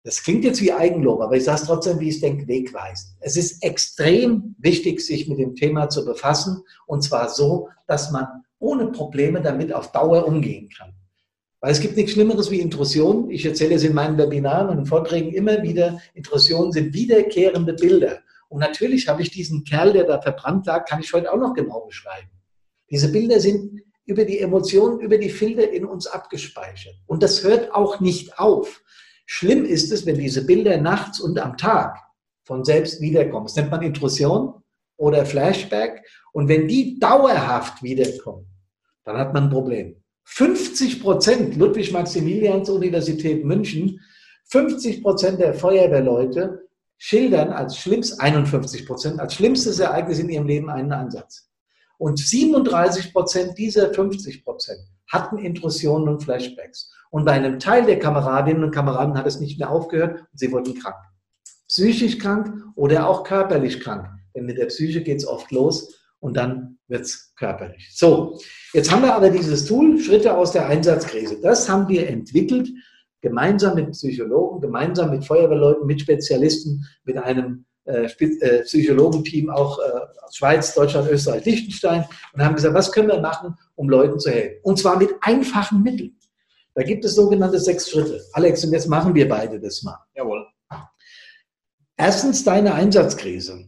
das klingt jetzt wie Eigenlob, aber ich sage es trotzdem, wie ich denke, wegweisend. Es ist extrem wichtig, sich mit dem Thema zu befassen und zwar so, dass man ohne Probleme damit auf Dauer umgehen kann. Weil es gibt nichts Schlimmeres wie Intrusion. Ich erzähle es in meinen Webinaren und Vorträgen immer wieder. Intrusionen sind wiederkehrende Bilder. Und natürlich habe ich diesen Kerl, der da verbrannt lag, kann ich heute auch noch genau beschreiben. Diese Bilder sind über die Emotionen, über die Filter in uns abgespeichert. Und das hört auch nicht auf. Schlimm ist es, wenn diese Bilder nachts und am Tag von selbst wiederkommen. Das nennt man Intrusion oder Flashback. Und wenn die dauerhaft wiederkommen, dann hat man ein Problem. 50 Prozent, Ludwig-Maximilians-Universität München, 50 Prozent der Feuerwehrleute schildern als schlimmst, 51 Prozent, als schlimmstes Ereignis in ihrem Leben einen Einsatz. Und 37 Prozent dieser 50 Prozent hatten Intrusionen und Flashbacks. Und bei einem Teil der Kameradinnen und Kameraden hat es nicht mehr aufgehört und sie wurden krank. Psychisch krank oder auch körperlich krank. Denn mit der Psyche geht es oft los und dann wird es körperlich. So, jetzt haben wir aber dieses Tool, Schritte aus der Einsatzkrise. Das haben wir entwickelt, gemeinsam mit Psychologen, gemeinsam mit Feuerwehrleuten, mit Spezialisten, mit einem äh, äh, Psychologenteam auch äh, aus Schweiz, Deutschland, Österreich, Liechtenstein und haben gesagt, was können wir machen, um Leuten zu helfen? Und zwar mit einfachen Mitteln. Da gibt es sogenannte sechs Schritte. Alex, und jetzt machen wir beide das mal. Jawohl. Erstens deine Einsatzkrise.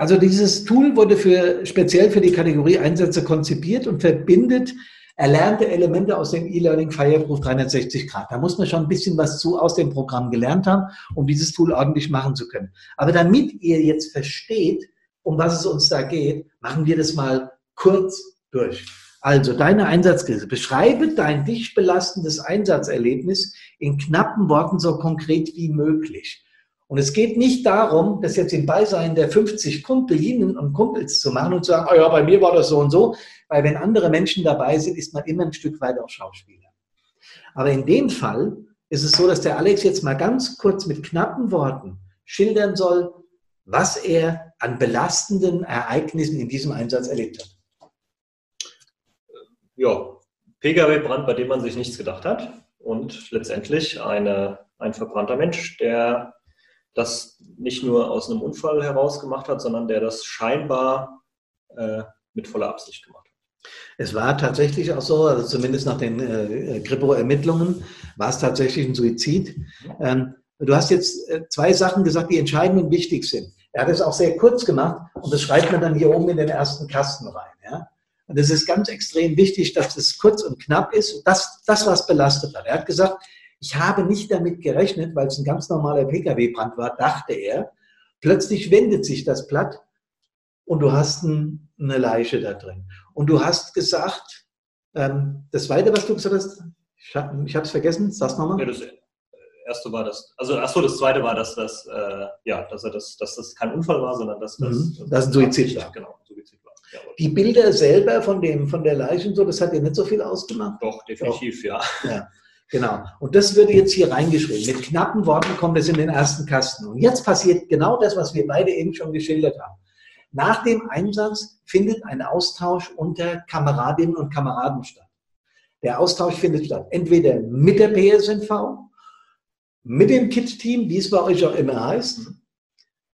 Also dieses Tool wurde für, speziell für die Kategorie Einsätze konzipiert und verbindet erlernte Elemente aus dem E-Learning Fireproof 360 Grad. Da muss man schon ein bisschen was zu aus dem Programm gelernt haben, um dieses Tool ordentlich machen zu können. Aber damit ihr jetzt versteht, um was es uns da geht, machen wir das mal kurz durch. Also deine Einsatzkrise. Beschreibe dein dich belastendes Einsatzerlebnis in knappen Worten so konkret wie möglich. Und es geht nicht darum, das jetzt im Beisein der 50 Kumpelinnen und Kumpels zu machen und zu sagen, oh ja, bei mir war das so und so, weil wenn andere Menschen dabei sind, ist man immer ein Stück weit auch Schauspieler. Aber in dem Fall ist es so, dass der Alex jetzt mal ganz kurz mit knappen Worten schildern soll, was er an belastenden Ereignissen in diesem Einsatz erlebt hat. Ja, Pkw-Brand, bei dem man sich nichts gedacht hat und letztendlich eine, ein verbrannter Mensch, der das nicht nur aus einem Unfall heraus gemacht hat, sondern der das scheinbar äh, mit voller Absicht gemacht hat. Es war tatsächlich auch so, also zumindest nach den äh, Kripo-Ermittlungen, war es tatsächlich ein Suizid. Ähm, du hast jetzt äh, zwei Sachen gesagt, die entscheidend und wichtig sind. Er hat es auch sehr kurz gemacht und das schreibt man dann hier oben in den ersten Kasten rein. Ja? Und es ist ganz extrem wichtig, dass es kurz und knapp ist. Das, das, was belastet hat. Er hat gesagt, ich habe nicht damit gerechnet, weil es ein ganz normaler Pkw-Brand war, dachte er. Plötzlich wendet sich das Blatt und du hast ein, eine Leiche da drin. Und du hast gesagt, ähm, das Zweite, was du gesagt hast, ich habe es vergessen, sag's nochmal. Ja, das erste war das, also achso, das Zweite war, dass das, äh, ja, dass, er das, dass das kein Unfall war, sondern dass das, mhm, das ein Suizid war. Genau, Suizid war. Jawohl. Die Bilder selber von dem, von der Leiche und so, das hat dir nicht so viel ausgemacht? Doch, definitiv, Doch. ja. ja. Genau. Und das würde jetzt hier reingeschrieben. Mit knappen Worten kommt es in den ersten Kasten. Und jetzt passiert genau das, was wir beide eben schon geschildert haben. Nach dem Einsatz findet ein Austausch unter Kameradinnen und Kameraden statt. Der Austausch findet statt entweder mit der PSNV, mit dem KIT-Team, wie es bei euch auch immer heißt,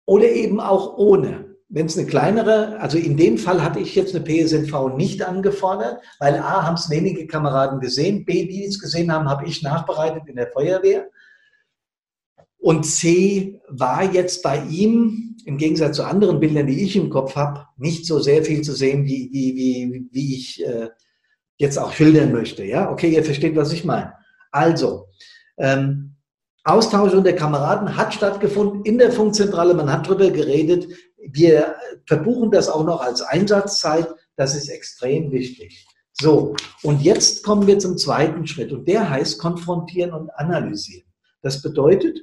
oder eben auch ohne wenn es eine kleinere, also in dem Fall hatte ich jetzt eine PSNV nicht angefordert, weil A, haben es wenige Kameraden gesehen, B, die es gesehen haben, habe ich nachbereitet in der Feuerwehr. Und C, war jetzt bei ihm, im Gegensatz zu anderen Bildern, die ich im Kopf habe, nicht so sehr viel zu sehen, wie, wie, wie, wie ich äh, jetzt auch schildern möchte. Ja, okay, ihr versteht, was ich meine. Also, ähm, Austausch unter Kameraden hat stattgefunden in der Funkzentrale. Man hat darüber geredet, wir verbuchen das auch noch als Einsatzzeit. Das ist extrem wichtig. So, und jetzt kommen wir zum zweiten Schritt und der heißt konfrontieren und analysieren. Das bedeutet,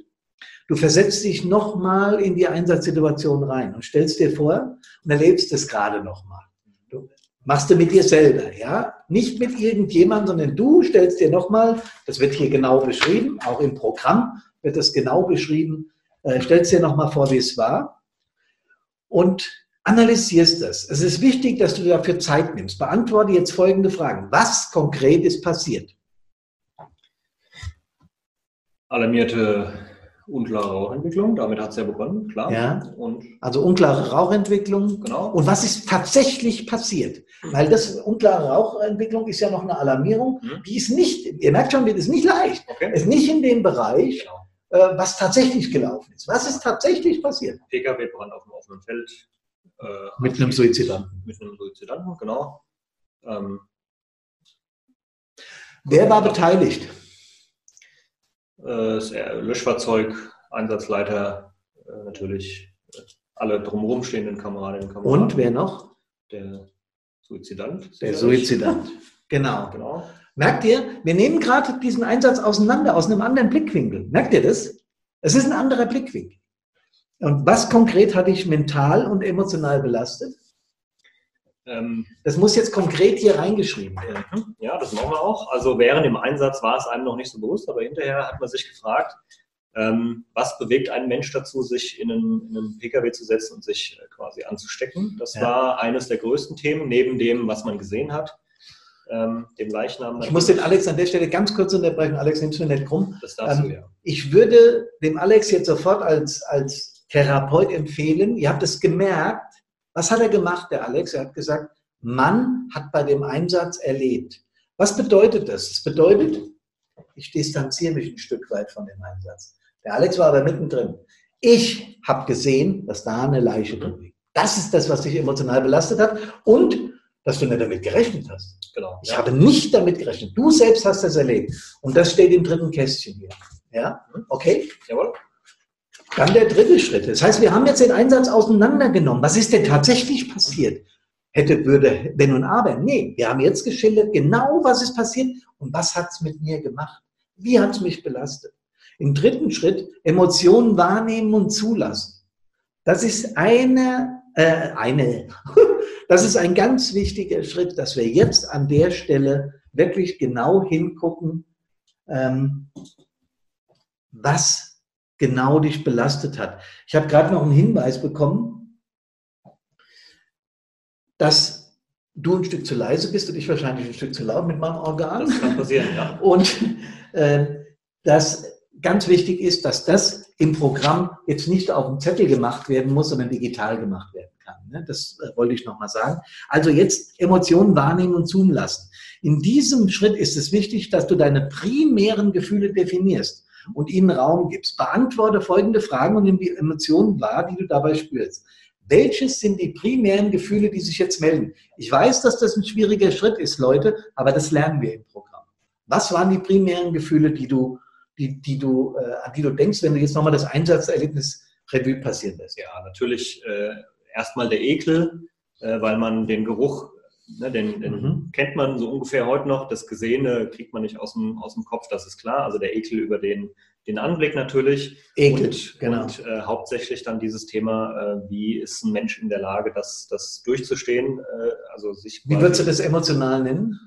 du versetzt dich nochmal in die Einsatzsituation rein und stellst dir vor und erlebst es gerade nochmal. Du machst du mit dir selber, ja? Nicht mit irgendjemandem, sondern du stellst dir nochmal, das wird hier genau beschrieben, auch im Programm wird das genau beschrieben, äh, stellst dir nochmal vor, wie es war und analysierst das. Es ist wichtig, dass du dafür Zeit nimmst. Beantworte jetzt folgende Fragen. Was konkret ist passiert? Alarmierte unklare Rauchentwicklung, damit hat es ja begonnen, klar. Ja. Und also unklare Rauchentwicklung. Genau. Und was ist tatsächlich passiert? Weil das unklare Rauchentwicklung ist ja noch eine Alarmierung, Mhm. die ist nicht, ihr merkt schon, die ist nicht leicht. Okay. Ist nicht in dem Bereich, Genau. Äh, was tatsächlich gelaufen ist. Was ist tatsächlich passiert? Pkw-Brand auf dem offenen Feld. Äh, Mit einem Suizidanten. Mit einem Suizidanten, genau. Ähm, Wer war beteiligt? äh, das Löschfahrzeug, Einsatzleiter, äh, natürlich alle drumherum stehenden Kameradinnen und Kameraden. Und wer noch? Der Suizidant. Der. Suizidant. Genau. Genau. Merkt ihr, wir nehmen gerade diesen Einsatz auseinander, aus einem anderen Blickwinkel. Merkt ihr das? Es ist ein anderer Blickwinkel. Und was konkret hat dich mental und emotional belastet? Ähm, Das muss jetzt konkret hier reingeschrieben werden. Mhm. Ja, das machen wir auch. Also während dem Einsatz war es einem noch nicht so bewusst, aber hinterher hat man sich gefragt, ähm, was bewegt einen Mensch dazu, sich in einen, in einen Pkw zu setzen und sich äh, quasi anzustecken. Das Ja. war eines der größten Themen, neben dem, was man gesehen hat, ähm, dem Leichnam. Ich muss den Alex an der Stelle ganz kurz unterbrechen. Alex, nimmst du nicht krumm. Das darfst Ähm, du ja. Ich würde dem Alex jetzt sofort als, als Therapeut empfehlen, ihr habt es gemerkt, was hat er gemacht, der Alex? Er hat gesagt, Mann hat bei dem Einsatz erlebt. Was bedeutet das? Das bedeutet, ich distanziere mich ein Stück weit von dem Einsatz. Der Alex war aber mittendrin. Ich habe gesehen, dass da eine Leiche drin liegt. Das ist das, was dich emotional belastet hat und dass du nicht damit gerechnet hast. Genau. Ich habe nicht damit gerechnet. Du selbst hast das erlebt. Und das steht im dritten Kästchen hier. Ja? Okay? Jawohl. Dann der dritte Schritt. Das heißt, wir haben jetzt den Einsatz auseinandergenommen. Was ist denn tatsächlich passiert? Hätte, würde, wenn und aber. Nee, wir haben jetzt geschildert, genau was ist passiert und was hat es mit mir gemacht. Wie hat es mich belastet? Im dritten Schritt Emotionen wahrnehmen und zulassen. Das ist eine, äh, eine, das ist ein ganz wichtiger Schritt, dass wir jetzt an der Stelle wirklich genau hingucken, ähm, was genau dich belastet hat. Ich habe gerade noch einen Hinweis bekommen, dass du ein Stück zu leise bist und ich wahrscheinlich ein Stück zu laut mit meinem Organ. Das kann passieren, ja. Und äh, dass ganz wichtig ist, dass das im Programm jetzt nicht auf dem Zettel gemacht werden muss, sondern digital gemacht werden kann. Ne? Das äh, wollte ich nochmal sagen. Also jetzt Emotionen wahrnehmen und zoomen lassen. In diesem Schritt ist es wichtig, dass du deine primären Gefühle definierst und ihnen Raum gibst. Beantworte folgende Fragen und nimm die Emotionen wahr, die du dabei spürst. Welches sind die primären Gefühle, die sich jetzt melden? Ich weiß, dass das ein schwieriger Schritt ist, Leute, aber das lernen wir im Programm. Was waren die primären Gefühle, die du, die, die du, äh, an die du denkst, wenn du jetzt nochmal das Einsatzerlebnis Revue passieren lässt? Ja, natürlich äh, erstmal der Ekel, äh, weil man den Geruch, ne, den, den Mhm. kennt man so ungefähr heute noch. Das Gesehene kriegt man nicht aus dem, aus dem Kopf, das ist klar. Also der Ekel über den, den Anblick natürlich. Ekel, und, genau. Und äh, hauptsächlich dann dieses Thema, äh, wie ist ein Mensch in der Lage, das, das durchzustehen? Äh, also sich Wie würdest du das emotional nennen?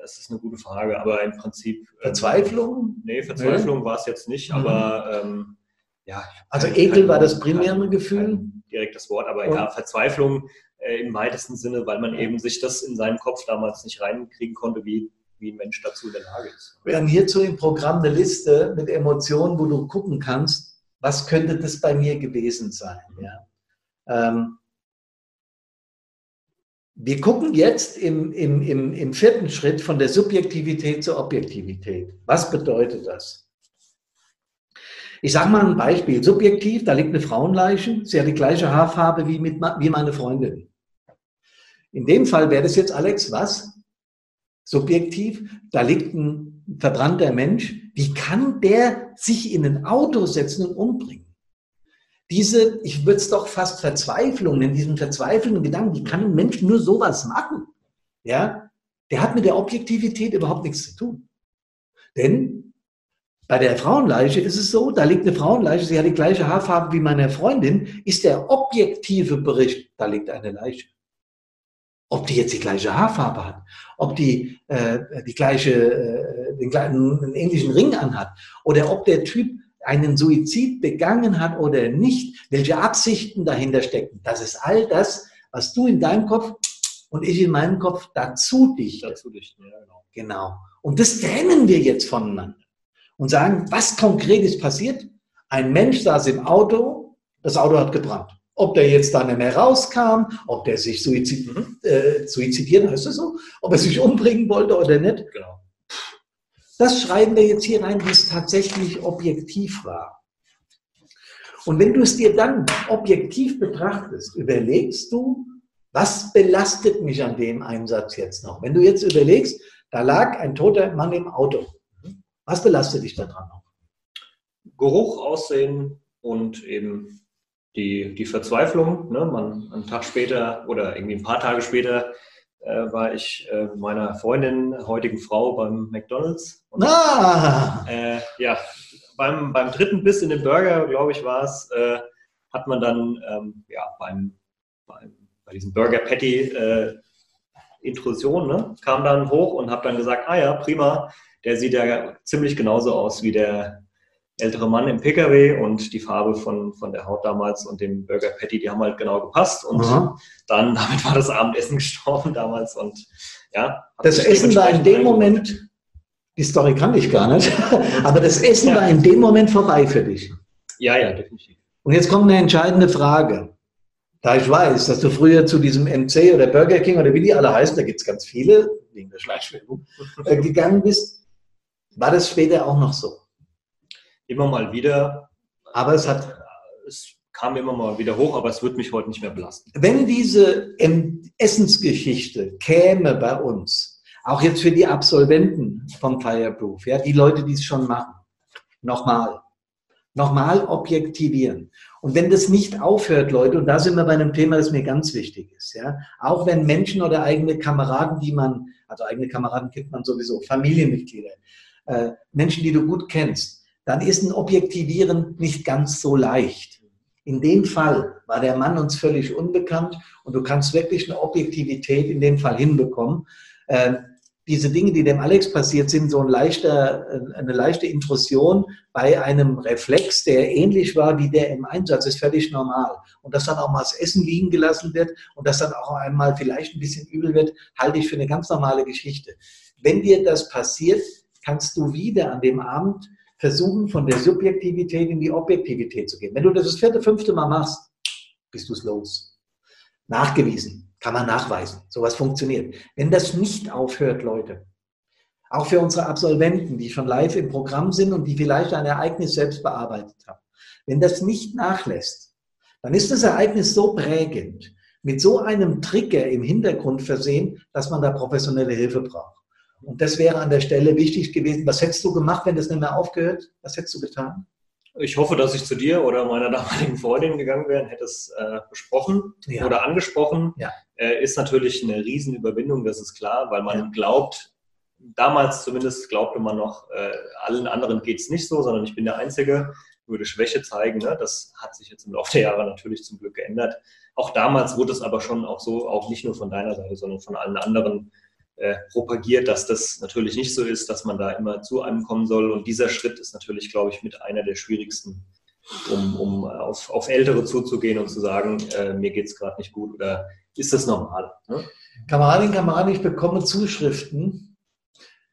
Das ist eine gute Frage, aber im Prinzip. ähm, Verzweiflung? Nee, Verzweiflung war es jetzt nicht, Mhm. aber ähm, ja. Also Ekel war das primäre kein- Gefühl? kein direktes Wort, aber Und- ja, Verzweiflung äh, im weitesten Sinne, weil man eben sich das in seinen Kopf damals nicht reinkriegen konnte, wie, wie ein Mensch dazu in der Lage ist. Wir haben hierzu im Programm eine Liste mit Emotionen, wo du gucken kannst, was könnte das bei mir gewesen sein. Ja? Ähm, wir gucken jetzt im, im, im, im vierten Schritt von der Subjektivität zur Objektivität. Was bedeutet das? Ich sage mal ein Beispiel. Subjektiv, da liegt eine Frauenleiche, sie hat die gleiche Haarfarbe wie, mit, wie meine Freundin. In dem Fall wäre das jetzt, Alex, was? Subjektiv, da liegt ein verbrannter Mensch. Wie kann der sich in ein Auto setzen und umbringen? Diese, ich würde es doch fast Verzweiflung nennen, diesen verzweifelnden Gedanken, wie kann ein Mensch nur sowas machen? Ja, der hat mit der Objektivität überhaupt nichts zu tun. Denn bei der Frauenleiche ist es so, da liegt eine Frauenleiche, sie hat die gleiche Haarfarbe wie meine Freundin, ist der objektive Bericht, da liegt eine Leiche. Ob die jetzt die gleiche Haarfarbe hat, ob die äh, die gleiche, äh, den, gleichen, einen ähnlichen Ring anhat oder ob der Typ einen Suizid begangen hat oder nicht, welche Absichten dahinter stecken. Das ist all das, was du in deinem Kopf und ich in meinem Kopf dazu dichte. Dazu dichten, ja, genau. Genau. Und das trennen wir jetzt voneinander und sagen, was konkret ist passiert? Ein Mensch saß im Auto, das Auto hat gebrannt. Ob der jetzt da nicht mehr rauskam, ob der sich suizid, mhm. äh, suizidieren, heißt das so, ob er sich umbringen wollte oder nicht. Genau. Das schreiben wir jetzt hier rein, wie es tatsächlich objektiv war. Und wenn du es dir dann objektiv betrachtest, überlegst du, was belastet mich an dem Einsatz jetzt noch? Wenn du jetzt überlegst, da lag ein toter Mann im Auto. Was belastet dich daran noch? Geruch, Aussehen und eben die, die Verzweiflung. Ne? Man, einen Tag später oder irgendwie ein paar Tage später äh, war ich äh, meiner Freundin, heutigen Frau, beim McDonalds. Und, ah! Äh, ja, beim, beim dritten Biss in den Burger, glaube ich, war es, äh, hat man dann ähm, ja, beim, beim, bei diesem Burger Patty äh, Intrusion, ne, kam dann hoch und habe dann gesagt, ah ja, prima, der sieht ja ziemlich genauso aus wie der ältere Mann im PKW und die Farbe von, von der Haut damals und dem Burger Patty, die haben halt genau gepasst. Und Aha. dann, damit war das Abendessen gestorben damals. Und ja. Das Essen war in dem Moment, die Story kann ich gar nicht, aber das Essen ja. war in dem Moment vorbei für dich. Ja, ja, definitiv. Und jetzt kommt eine entscheidende Frage. Da ich weiß, dass du früher zu diesem MC oder Burger King oder wie die alle heißen, da gibt es ganz viele, wegen der Schleichwerbung, äh, gegangen bist, war das später auch noch so? Immer mal wieder. Aber es hat. Es kam immer mal wieder hoch, aber es wird mich heute nicht mehr belasten. Wenn diese Essensgeschichte käme bei uns, auch jetzt für die Absolventen vom Fireproof, ja, die Leute, die es schon machen, nochmal, nochmal objektivieren. Und wenn das nicht aufhört, Leute, und da sind wir bei einem Thema, das mir ganz wichtig ist, ja, auch wenn Menschen oder eigene Kameraden, die man, also eigene Kameraden kennt man sowieso, Familienmitglieder, äh, Menschen, die du gut kennst, dann ist ein Objektivieren nicht ganz so leicht. In dem Fall war der Mann uns völlig unbekannt und du kannst wirklich eine Objektivität in dem Fall hinbekommen. Äh, diese Dinge, die dem Alex passiert sind, so ein leichter, äh, eine leichte Intrusion bei einem Reflex, der ähnlich war wie der im Einsatz, ist völlig normal. Und dass dann auch mal das Essen liegen gelassen wird und dass dann auch einmal vielleicht ein bisschen übel wird, halte ich für eine ganz normale Geschichte. Wenn dir das passiert, kannst du wieder an dem Abend versuchen, von der Subjektivität in die Objektivität zu gehen. Wenn du das das vierte, fünfte Mal machst, bist du es los. Nachgewiesen, kann man nachweisen. Sowas funktioniert. Wenn das nicht aufhört, Leute, auch für unsere Absolventen, die schon live im Programm sind und die vielleicht ein Ereignis selbst bearbeitet haben, wenn das nicht nachlässt, dann ist das Ereignis so prägend, mit so einem Trigger im Hintergrund versehen, dass man da professionelle Hilfe braucht. Und das wäre an der Stelle wichtig gewesen. Was hättest du gemacht, wenn das nicht mehr aufgehört? Was hättest du getan? Ich hoffe, dass ich zu dir oder meiner damaligen Freundin gegangen wäre und hätte es äh, besprochen ja. oder angesprochen. Ja. Äh, ist natürlich eine Riesenüberwindung, das ist klar, weil man ja. glaubt, damals zumindest glaubte man noch, äh, allen anderen geht es nicht so, sondern ich bin der Einzige, würde Schwäche zeigen. Ne? Das hat sich jetzt im Laufe der Jahre natürlich zum Glück geändert. Auch damals wurde es aber schon auch so, auch nicht nur von deiner Seite, sondern von allen anderen äh, propagiert, dass das natürlich nicht so ist, dass man da immer zu einem kommen soll. Und dieser Schritt ist natürlich, glaube ich, mit einer der schwierigsten, um, um auf, auf Ältere zuzugehen und zu sagen, äh, mir geht es gerade nicht gut oder ist das normal? Ne? Kameradin, Kameradin, ich bekomme Zuschriften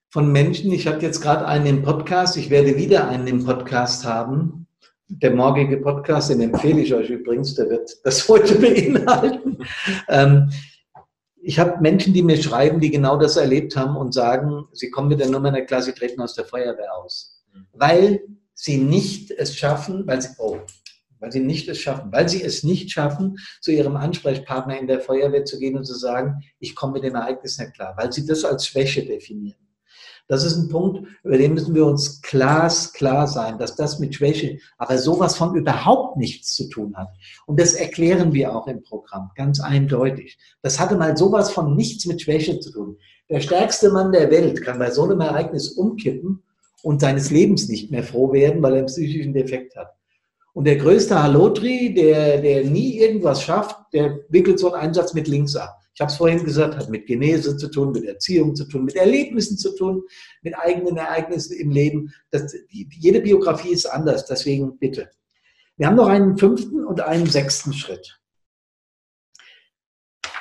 von Menschen. Ich hatte jetzt gerade einen im Podcast, ich werde wieder einen im Podcast haben. Der morgige Podcast, den empfehle ich euch übrigens, der wird das heute beinhalten. Ähm, ich habe Menschen, die mir schreiben, die genau das erlebt haben und sagen, sie kommen mit der Nummer der Klasse, sie treten aus der Feuerwehr aus. Mhm. Weil sie nicht es schaffen, weil sie, oh, weil sie nicht es schaffen, weil sie es nicht schaffen, zu ihrem Ansprechpartner in der Feuerwehr zu gehen und zu sagen, ich komme mit dem Ereignis nicht klar, weil sie das als Schwäche definieren. Das ist ein Punkt, über den müssen wir uns klar, klar sein, dass das mit Schwäche aber sowas von überhaupt nichts zu tun hat. Und das erklären wir auch im Programm, ganz eindeutig. Das hatte mal sowas von nichts mit Schwäche zu tun. Der stärkste Mann der Welt kann bei so einem Ereignis umkippen und seines Lebens nicht mehr froh werden, weil er einen psychischen Defekt hat. Und der größte Halotri, der, der nie irgendwas schafft, der wickelt so einen Einsatz mit links ab. Ich habe es vorhin gesagt, hat mit Genese zu tun, mit Erziehung zu tun, mit Erlebnissen zu tun, mit eigenen Ereignissen im Leben. Das, die, jede Biografie ist anders, deswegen bitte. Wir haben noch einen fünften und einen sechsten Schritt.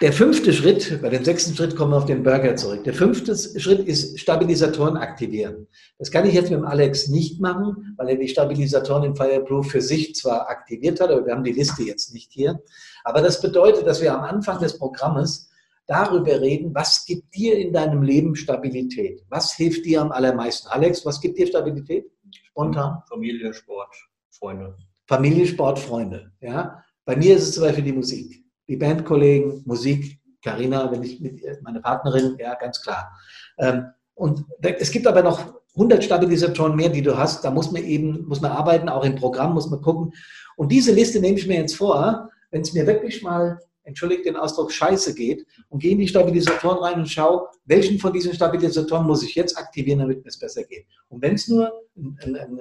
Der fünfte Schritt, bei dem sechsten Schritt kommen wir auf den Burger zurück. Der fünfte Schritt ist Stabilisatoren aktivieren. Das kann ich jetzt mit dem Alex nicht machen, weil er die Stabilisatoren im Fireproof für sich zwar aktiviert hat, aber wir haben die Liste jetzt nicht hier. Aber das bedeutet, dass wir am Anfang des Programmes darüber reden, was gibt dir in deinem Leben Stabilität? Was hilft dir am allermeisten? Alex, was gibt dir Stabilität? Spontan. Familie, Sport, Freunde. Familie, Sport, Freunde. Ja? Bei mir ist es zum Beispiel die Musik die Bandkollegen, Musik, Karina, wenn ich mit meine Partnerin, ja, ganz klar. Ähm, und es gibt aber noch 100 Stabilisatoren mehr, die du hast. Da muss man eben, muss man arbeiten, auch im Programm muss man gucken. Und diese Liste nehme ich mir jetzt vor, wenn es mir wirklich mal, entschuldigt den Ausdruck, scheiße geht und gehe in die Stabilisatoren rein und schaue, welchen von diesen Stabilisatoren muss ich jetzt aktivieren, damit es besser geht. Und wenn es nur ein, ein, ein,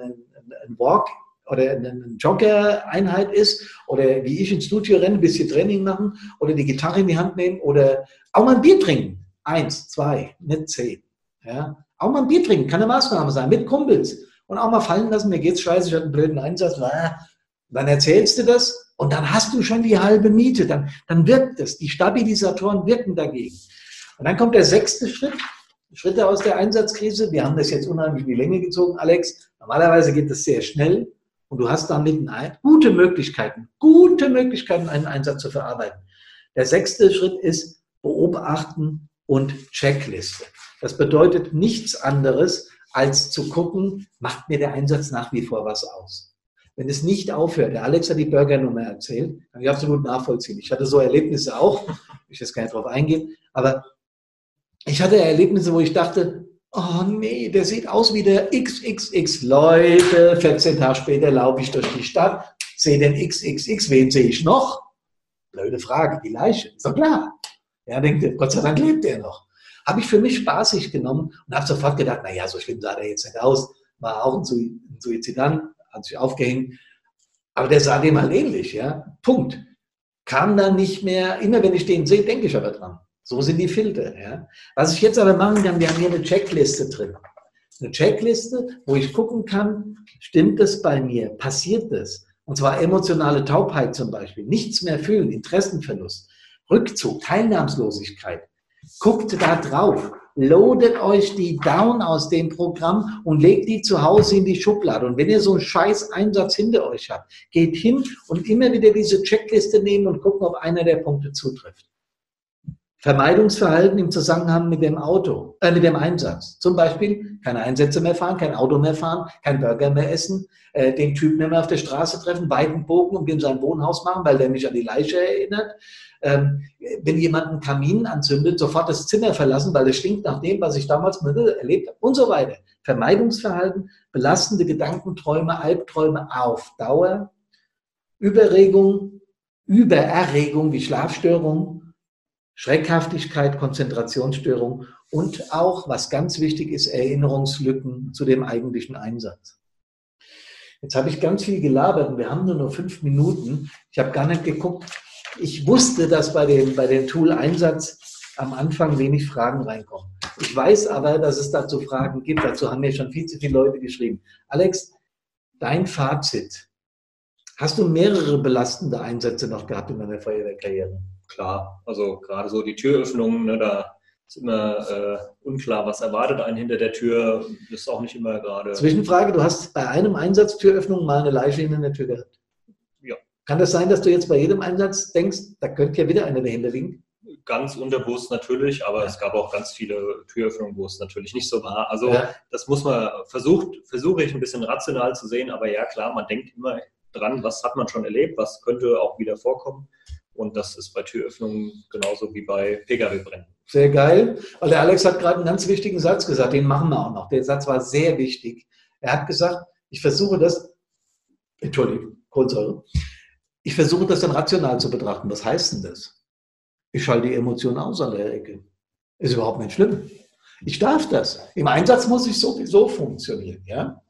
ein Walk oder eine Jogger-Einheit ist oder wie ich ins Studio renne, ein bisschen Training machen oder die Gitarre in die Hand nehmen oder auch mal ein Bier trinken. Eins, zwei, nicht zehn. Ja? Auch mal ein Bier trinken, kann eine Maßnahme sein, mit Kumpels. Und auch mal fallen lassen, mir geht's scheiße, ich hatte einen blöden Einsatz. Dann erzählst du das und dann hast du schon die halbe Miete. Dann, dann wirkt es. Die Stabilisatoren wirken dagegen. Und dann kommt der sechste Schritt. Schritte aus der Einsatzkrise. Wir haben das jetzt unheimlich in die Länge gezogen, Alex. Normalerweise geht das sehr schnell. Und du hast damit gute Möglichkeiten, gute Möglichkeiten, einen Einsatz zu verarbeiten. Der sechste Schritt ist Beobachten und Checkliste. Das bedeutet nichts anderes, als zu gucken, macht mir der Einsatz nach wie vor was aus. Wenn es nicht aufhört, der Alex hat die Burgernummer erzählt, kann ich absolut nachvollziehen. Ich hatte so Erlebnisse auch, ich jetzt gar nicht drauf eingehen, aber ich hatte Erlebnisse, wo ich dachte, Oh nee, der sieht aus wie der XXX. Leute, 14 Tage später laufe ich durch die Stadt, sehe den XXX. Wen sehe ich noch? Blöde Frage, die Leiche. Ist doch klar. Ja, denkt, Gott sei Dank lebt er noch. Habe ich für mich spaßig genommen und habe sofort gedacht, naja, so schlimm sah der jetzt nicht aus. War auch ein Suizidant, hat sich aufgehängt. Aber der sah dem halt ähnlich, ja. Punkt. Kam dann nicht mehr, immer wenn ich den sehe, denke ich aber dran. So sind die Filter. Ja. Was ich jetzt aber machen kann, wir haben hier eine Checkliste drin. Eine Checkliste, wo ich gucken kann, stimmt das bei mir? Passiert das? Und zwar emotionale Taubheit zum Beispiel. Nichts mehr fühlen, Interessenverlust, Rückzug, Teilnahmslosigkeit. Guckt da drauf. Loadet euch die down aus dem Programm und legt die zu Hause in die Schublade. Und wenn ihr so einen scheiß Einsatz hinter euch habt, geht hin und immer wieder diese Checkliste nehmen und gucken, ob einer der Punkte zutrifft. Vermeidungsverhalten im Zusammenhang mit dem Auto, äh, mit dem Einsatz. Zum Beispiel keine Einsätze mehr fahren, kein Auto mehr fahren, kein Burger mehr essen, äh, den Typen nicht mehr auf der Straße treffen, weiten Bogen und ihm sein Wohnhaus machen, weil der mich an die Leiche erinnert. Ähm, wenn jemand einen Kamin anzündet, sofort das Zimmer verlassen, weil es stinkt nach dem, was ich damals erlebt habe und so weiter. Vermeidungsverhalten, belastende Gedanken, Träume, Albträume auf Dauer, Überregung, Übererregung wie Schlafstörungen, Schreckhaftigkeit, Konzentrationsstörung und auch, was ganz wichtig ist, Erinnerungslücken zu dem eigentlichen Einsatz. Jetzt habe ich ganz viel gelabert und wir haben nur noch fünf Minuten. Ich habe gar nicht geguckt. Ich wusste, dass bei dem, bei dem Tool-Einsatz am Anfang wenig Fragen reinkommen. Ich weiß aber, dass es dazu Fragen gibt. Dazu haben mir schon viel zu viele Leute geschrieben. Alex, dein Fazit. Hast du mehrere belastende Einsätze noch gehabt in deiner Feuerwehrkarriere? Klar. Also gerade so die Türöffnungen, ne, da ist immer äh, unklar, was erwartet einen hinter der Tür. Das ist auch nicht immer gerade. Zwischenfrage, du hast bei einem Einsatz Türöffnung mal eine Leiche in der Tür gehabt. Ja. Kann das sein, dass du jetzt bei jedem Einsatz denkst, da könnte ja wieder eine dahinter liegen? Ganz unterbewusst natürlich, aber ja. es gab auch ganz viele Türöffnungen, wo es natürlich nicht so war. Also ja. das muss man versucht, versuche ich ein bisschen rational zu sehen, aber ja klar, man denkt immer dran, was hat man schon erlebt, was könnte auch wieder vorkommen. Und das ist bei Türöffnungen genauso wie bei Pkw-Bränden. Sehr geil. Weil der Alex hat gerade einen ganz wichtigen Satz gesagt, den machen wir auch noch. Der Satz war sehr wichtig. Er hat gesagt, ich versuche das, Entschuldigung, Kohlensäure, ich versuche das dann rational zu betrachten. Was heißt denn das? Ich schalte die Emotionen aus an der Ecke. Ist überhaupt nicht schlimm. Ich darf das. Im Einsatz muss ich sowieso funktionieren. Ja?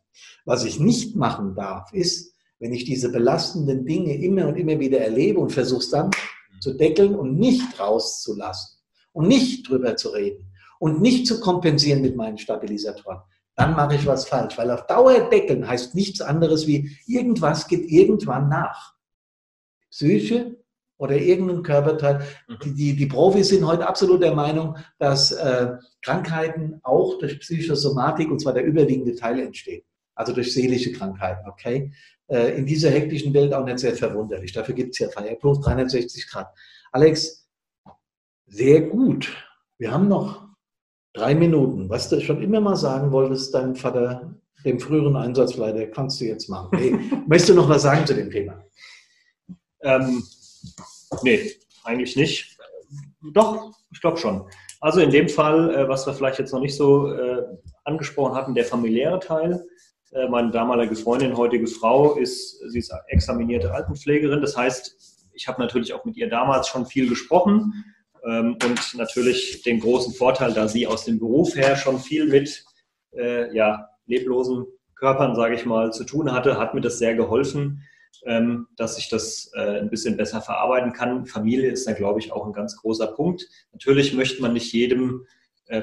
Was ich nicht machen darf, ist, wenn ich diese belastenden Dinge immer und immer wieder erlebe und versuche es dann zu deckeln und nicht rauszulassen und nicht drüber zu reden und nicht zu kompensieren mit meinen Stabilisatoren, dann mache ich was falsch. Weil auf Dauer deckeln heißt nichts anderes wie, irgendwas geht irgendwann nach. Psyche oder irgendein Körperteil. Mhm. Die, die, die Profis sind heute absolut der Meinung, dass äh, Krankheiten auch durch Psychosomatik, und zwar der überwiegende Teil, entstehen. Also durch seelische Krankheiten, okay? Äh, in dieser hektischen Welt auch nicht sehr verwunderlich. Dafür gibt es ja Fireproof 360 Grad. Alex, sehr gut. Wir haben noch drei Minuten. Was du schon immer mal sagen wolltest, deinem Vater, dem früheren Einsatzleiter, kannst du jetzt machen. Hey, möchtest du noch was sagen zu dem Thema? Ähm, nee, eigentlich nicht. Doch, ich glaube schon. Also in dem Fall, äh, was wir vielleicht jetzt noch nicht so äh, angesprochen hatten, der familiäre Teil. Äh, meine damalige Freundin, heutige Frau, ist, sie ist examinierte Altenpflegerin. Das heißt, ich habe natürlich auch mit ihr damals schon viel gesprochen ähm, und natürlich den großen Vorteil, da sie aus dem Beruf her schon viel mit äh, ja, leblosen Körpern, sage ich mal, zu tun hatte, hat mir das sehr geholfen, ähm, dass ich das äh, ein bisschen besser verarbeiten kann. Familie ist da, glaube ich, auch ein ganz großer Punkt. Natürlich möchte man nicht jedem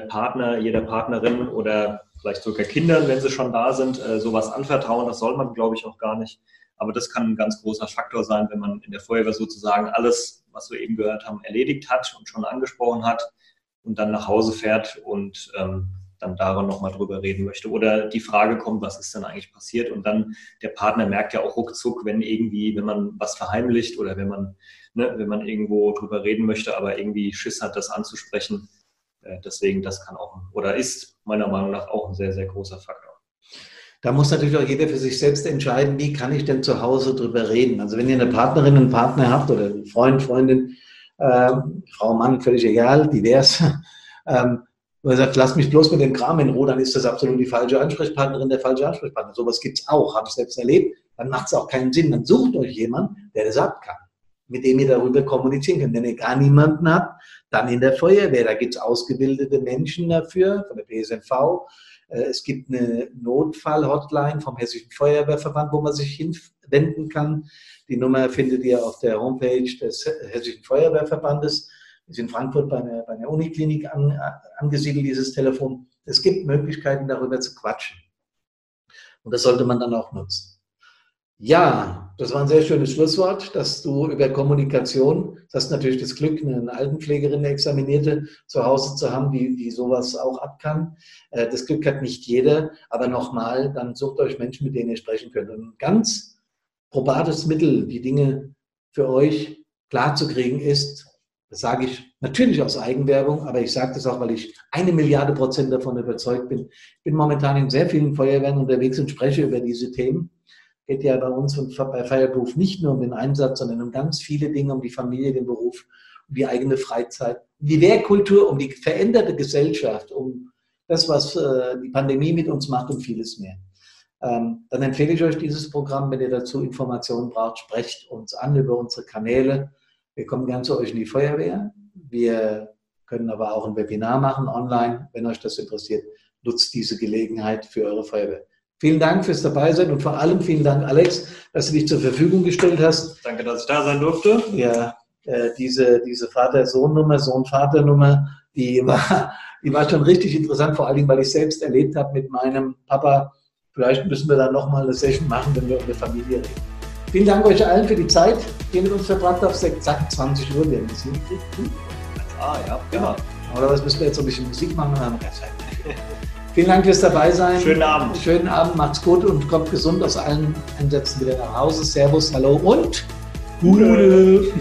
Partner, jeder Partnerin oder vielleicht sogar Kindern, wenn sie schon da sind, äh, sowas anvertrauen. Das soll man, glaube ich, auch gar nicht. Aber das kann ein ganz großer Faktor sein, wenn man in der Feuerwehr sozusagen alles, was wir eben gehört haben, erledigt hat und schon angesprochen hat und dann nach Hause fährt und ähm, dann daran nochmal drüber reden möchte. Oder die Frage kommt, was ist denn eigentlich passiert? Und dann der Partner merkt ja auch ruckzuck, wenn irgendwie, wenn man was verheimlicht oder wenn man, ne, wenn man irgendwo drüber reden möchte, aber irgendwie Schiss hat, das anzusprechen, äh, deswegen, das kann auch oder ist meiner Meinung nach auch ein sehr, sehr großer Faktor. Da muss natürlich auch jeder für sich selbst entscheiden, wie kann ich denn zu Hause drüber reden. Also wenn ihr eine Partnerin, einen Partner habt oder einen Freund, Freundin, äh, Frau, Mann, völlig egal, divers, ähm, ihr sagt, lass mich bloß mit dem Kram in Ruhe, dann ist das absolut die falsche Ansprechpartnerin, der falsche Ansprechpartner. Sowas gibt es auch, habe ich selbst erlebt. Dann macht es auch keinen Sinn. Dann sucht euch jemanden, der das ab kann mit dem ihr darüber kommunizieren könnt. Wenn ihr gar niemanden habt, dann in der Feuerwehr. Da gibt es ausgebildete Menschen dafür, von der PSNV. Äh, es gibt eine Notfall-Hotline vom Hessischen Feuerwehrverband, wo man sich hinwenden kann. Die Nummer findet ihr auf der Homepage des Hessischen Feuerwehrverbandes. Ist in Frankfurt bei einer, bei einer Uniklinik an, angesiedelt, dieses Telefon. Es gibt Möglichkeiten, darüber zu quatschen. Und das sollte man dann auch nutzen. Ja, das war ein sehr schönes Schlusswort, dass du über Kommunikation, das hast natürlich das Glück, eine Altenpflegerin, eine Examinierte zu Hause zu haben, die, die sowas auch ab kann. Äh, das Glück hat nicht jeder, aber nochmal, dann sucht euch Menschen, mit denen ihr sprechen könnt. Und ein ganz probates Mittel, die Dinge für euch klar zu kriegen ist, das sage ich natürlich aus Eigenwerbung, aber ich sage das auch, weil ich eine Milliarde Prozent davon überzeugt bin. Ich bin momentan in sehr vielen Feuerwehren unterwegs und spreche über diese Themen geht ja bei uns und bei Fireproof nicht nur um den Einsatz, sondern um ganz viele Dinge, um die Familie, den Beruf, um die eigene Freizeit, um die Wehrkultur, um die veränderte Gesellschaft, um das, was äh, die Pandemie mit uns macht und vieles mehr. Ähm, dann empfehle ich euch dieses Programm. Wenn ihr dazu Informationen braucht, sprecht uns an über unsere Kanäle. Wir kommen gern zu euch in die Feuerwehr. Wir können aber auch ein Webinar machen online, wenn euch das interessiert. Nutzt diese Gelegenheit für eure Feuerwehr. Vielen Dank fürs Dabeisein und vor allem vielen Dank, Alex, dass du dich zur Verfügung gestellt hast. Danke, dass ich da sein durfte. Ja, äh, diese, diese Vater-Sohn-Nummer, Sohn-Vater-Nummer, die war, die war schon richtig interessant, vor allem, weil ich selbst erlebt habe mit meinem Papa. Vielleicht müssen wir dann nochmal eine Session machen, wenn wir über Familie reden. Vielen Dank euch allen für die Zeit, die ihr mit uns verbracht habt. Zack, 20 Uhr werden wir es Ah, ja, genau. Oder was müssen wir jetzt so ein bisschen Musik machen? Vielen Dank fürs Dabeisein. Schönen Abend. Schönen Abend, macht's gut und kommt gesund aus allen Einsätzen wieder nach Hause. Servus, hallo und Gute.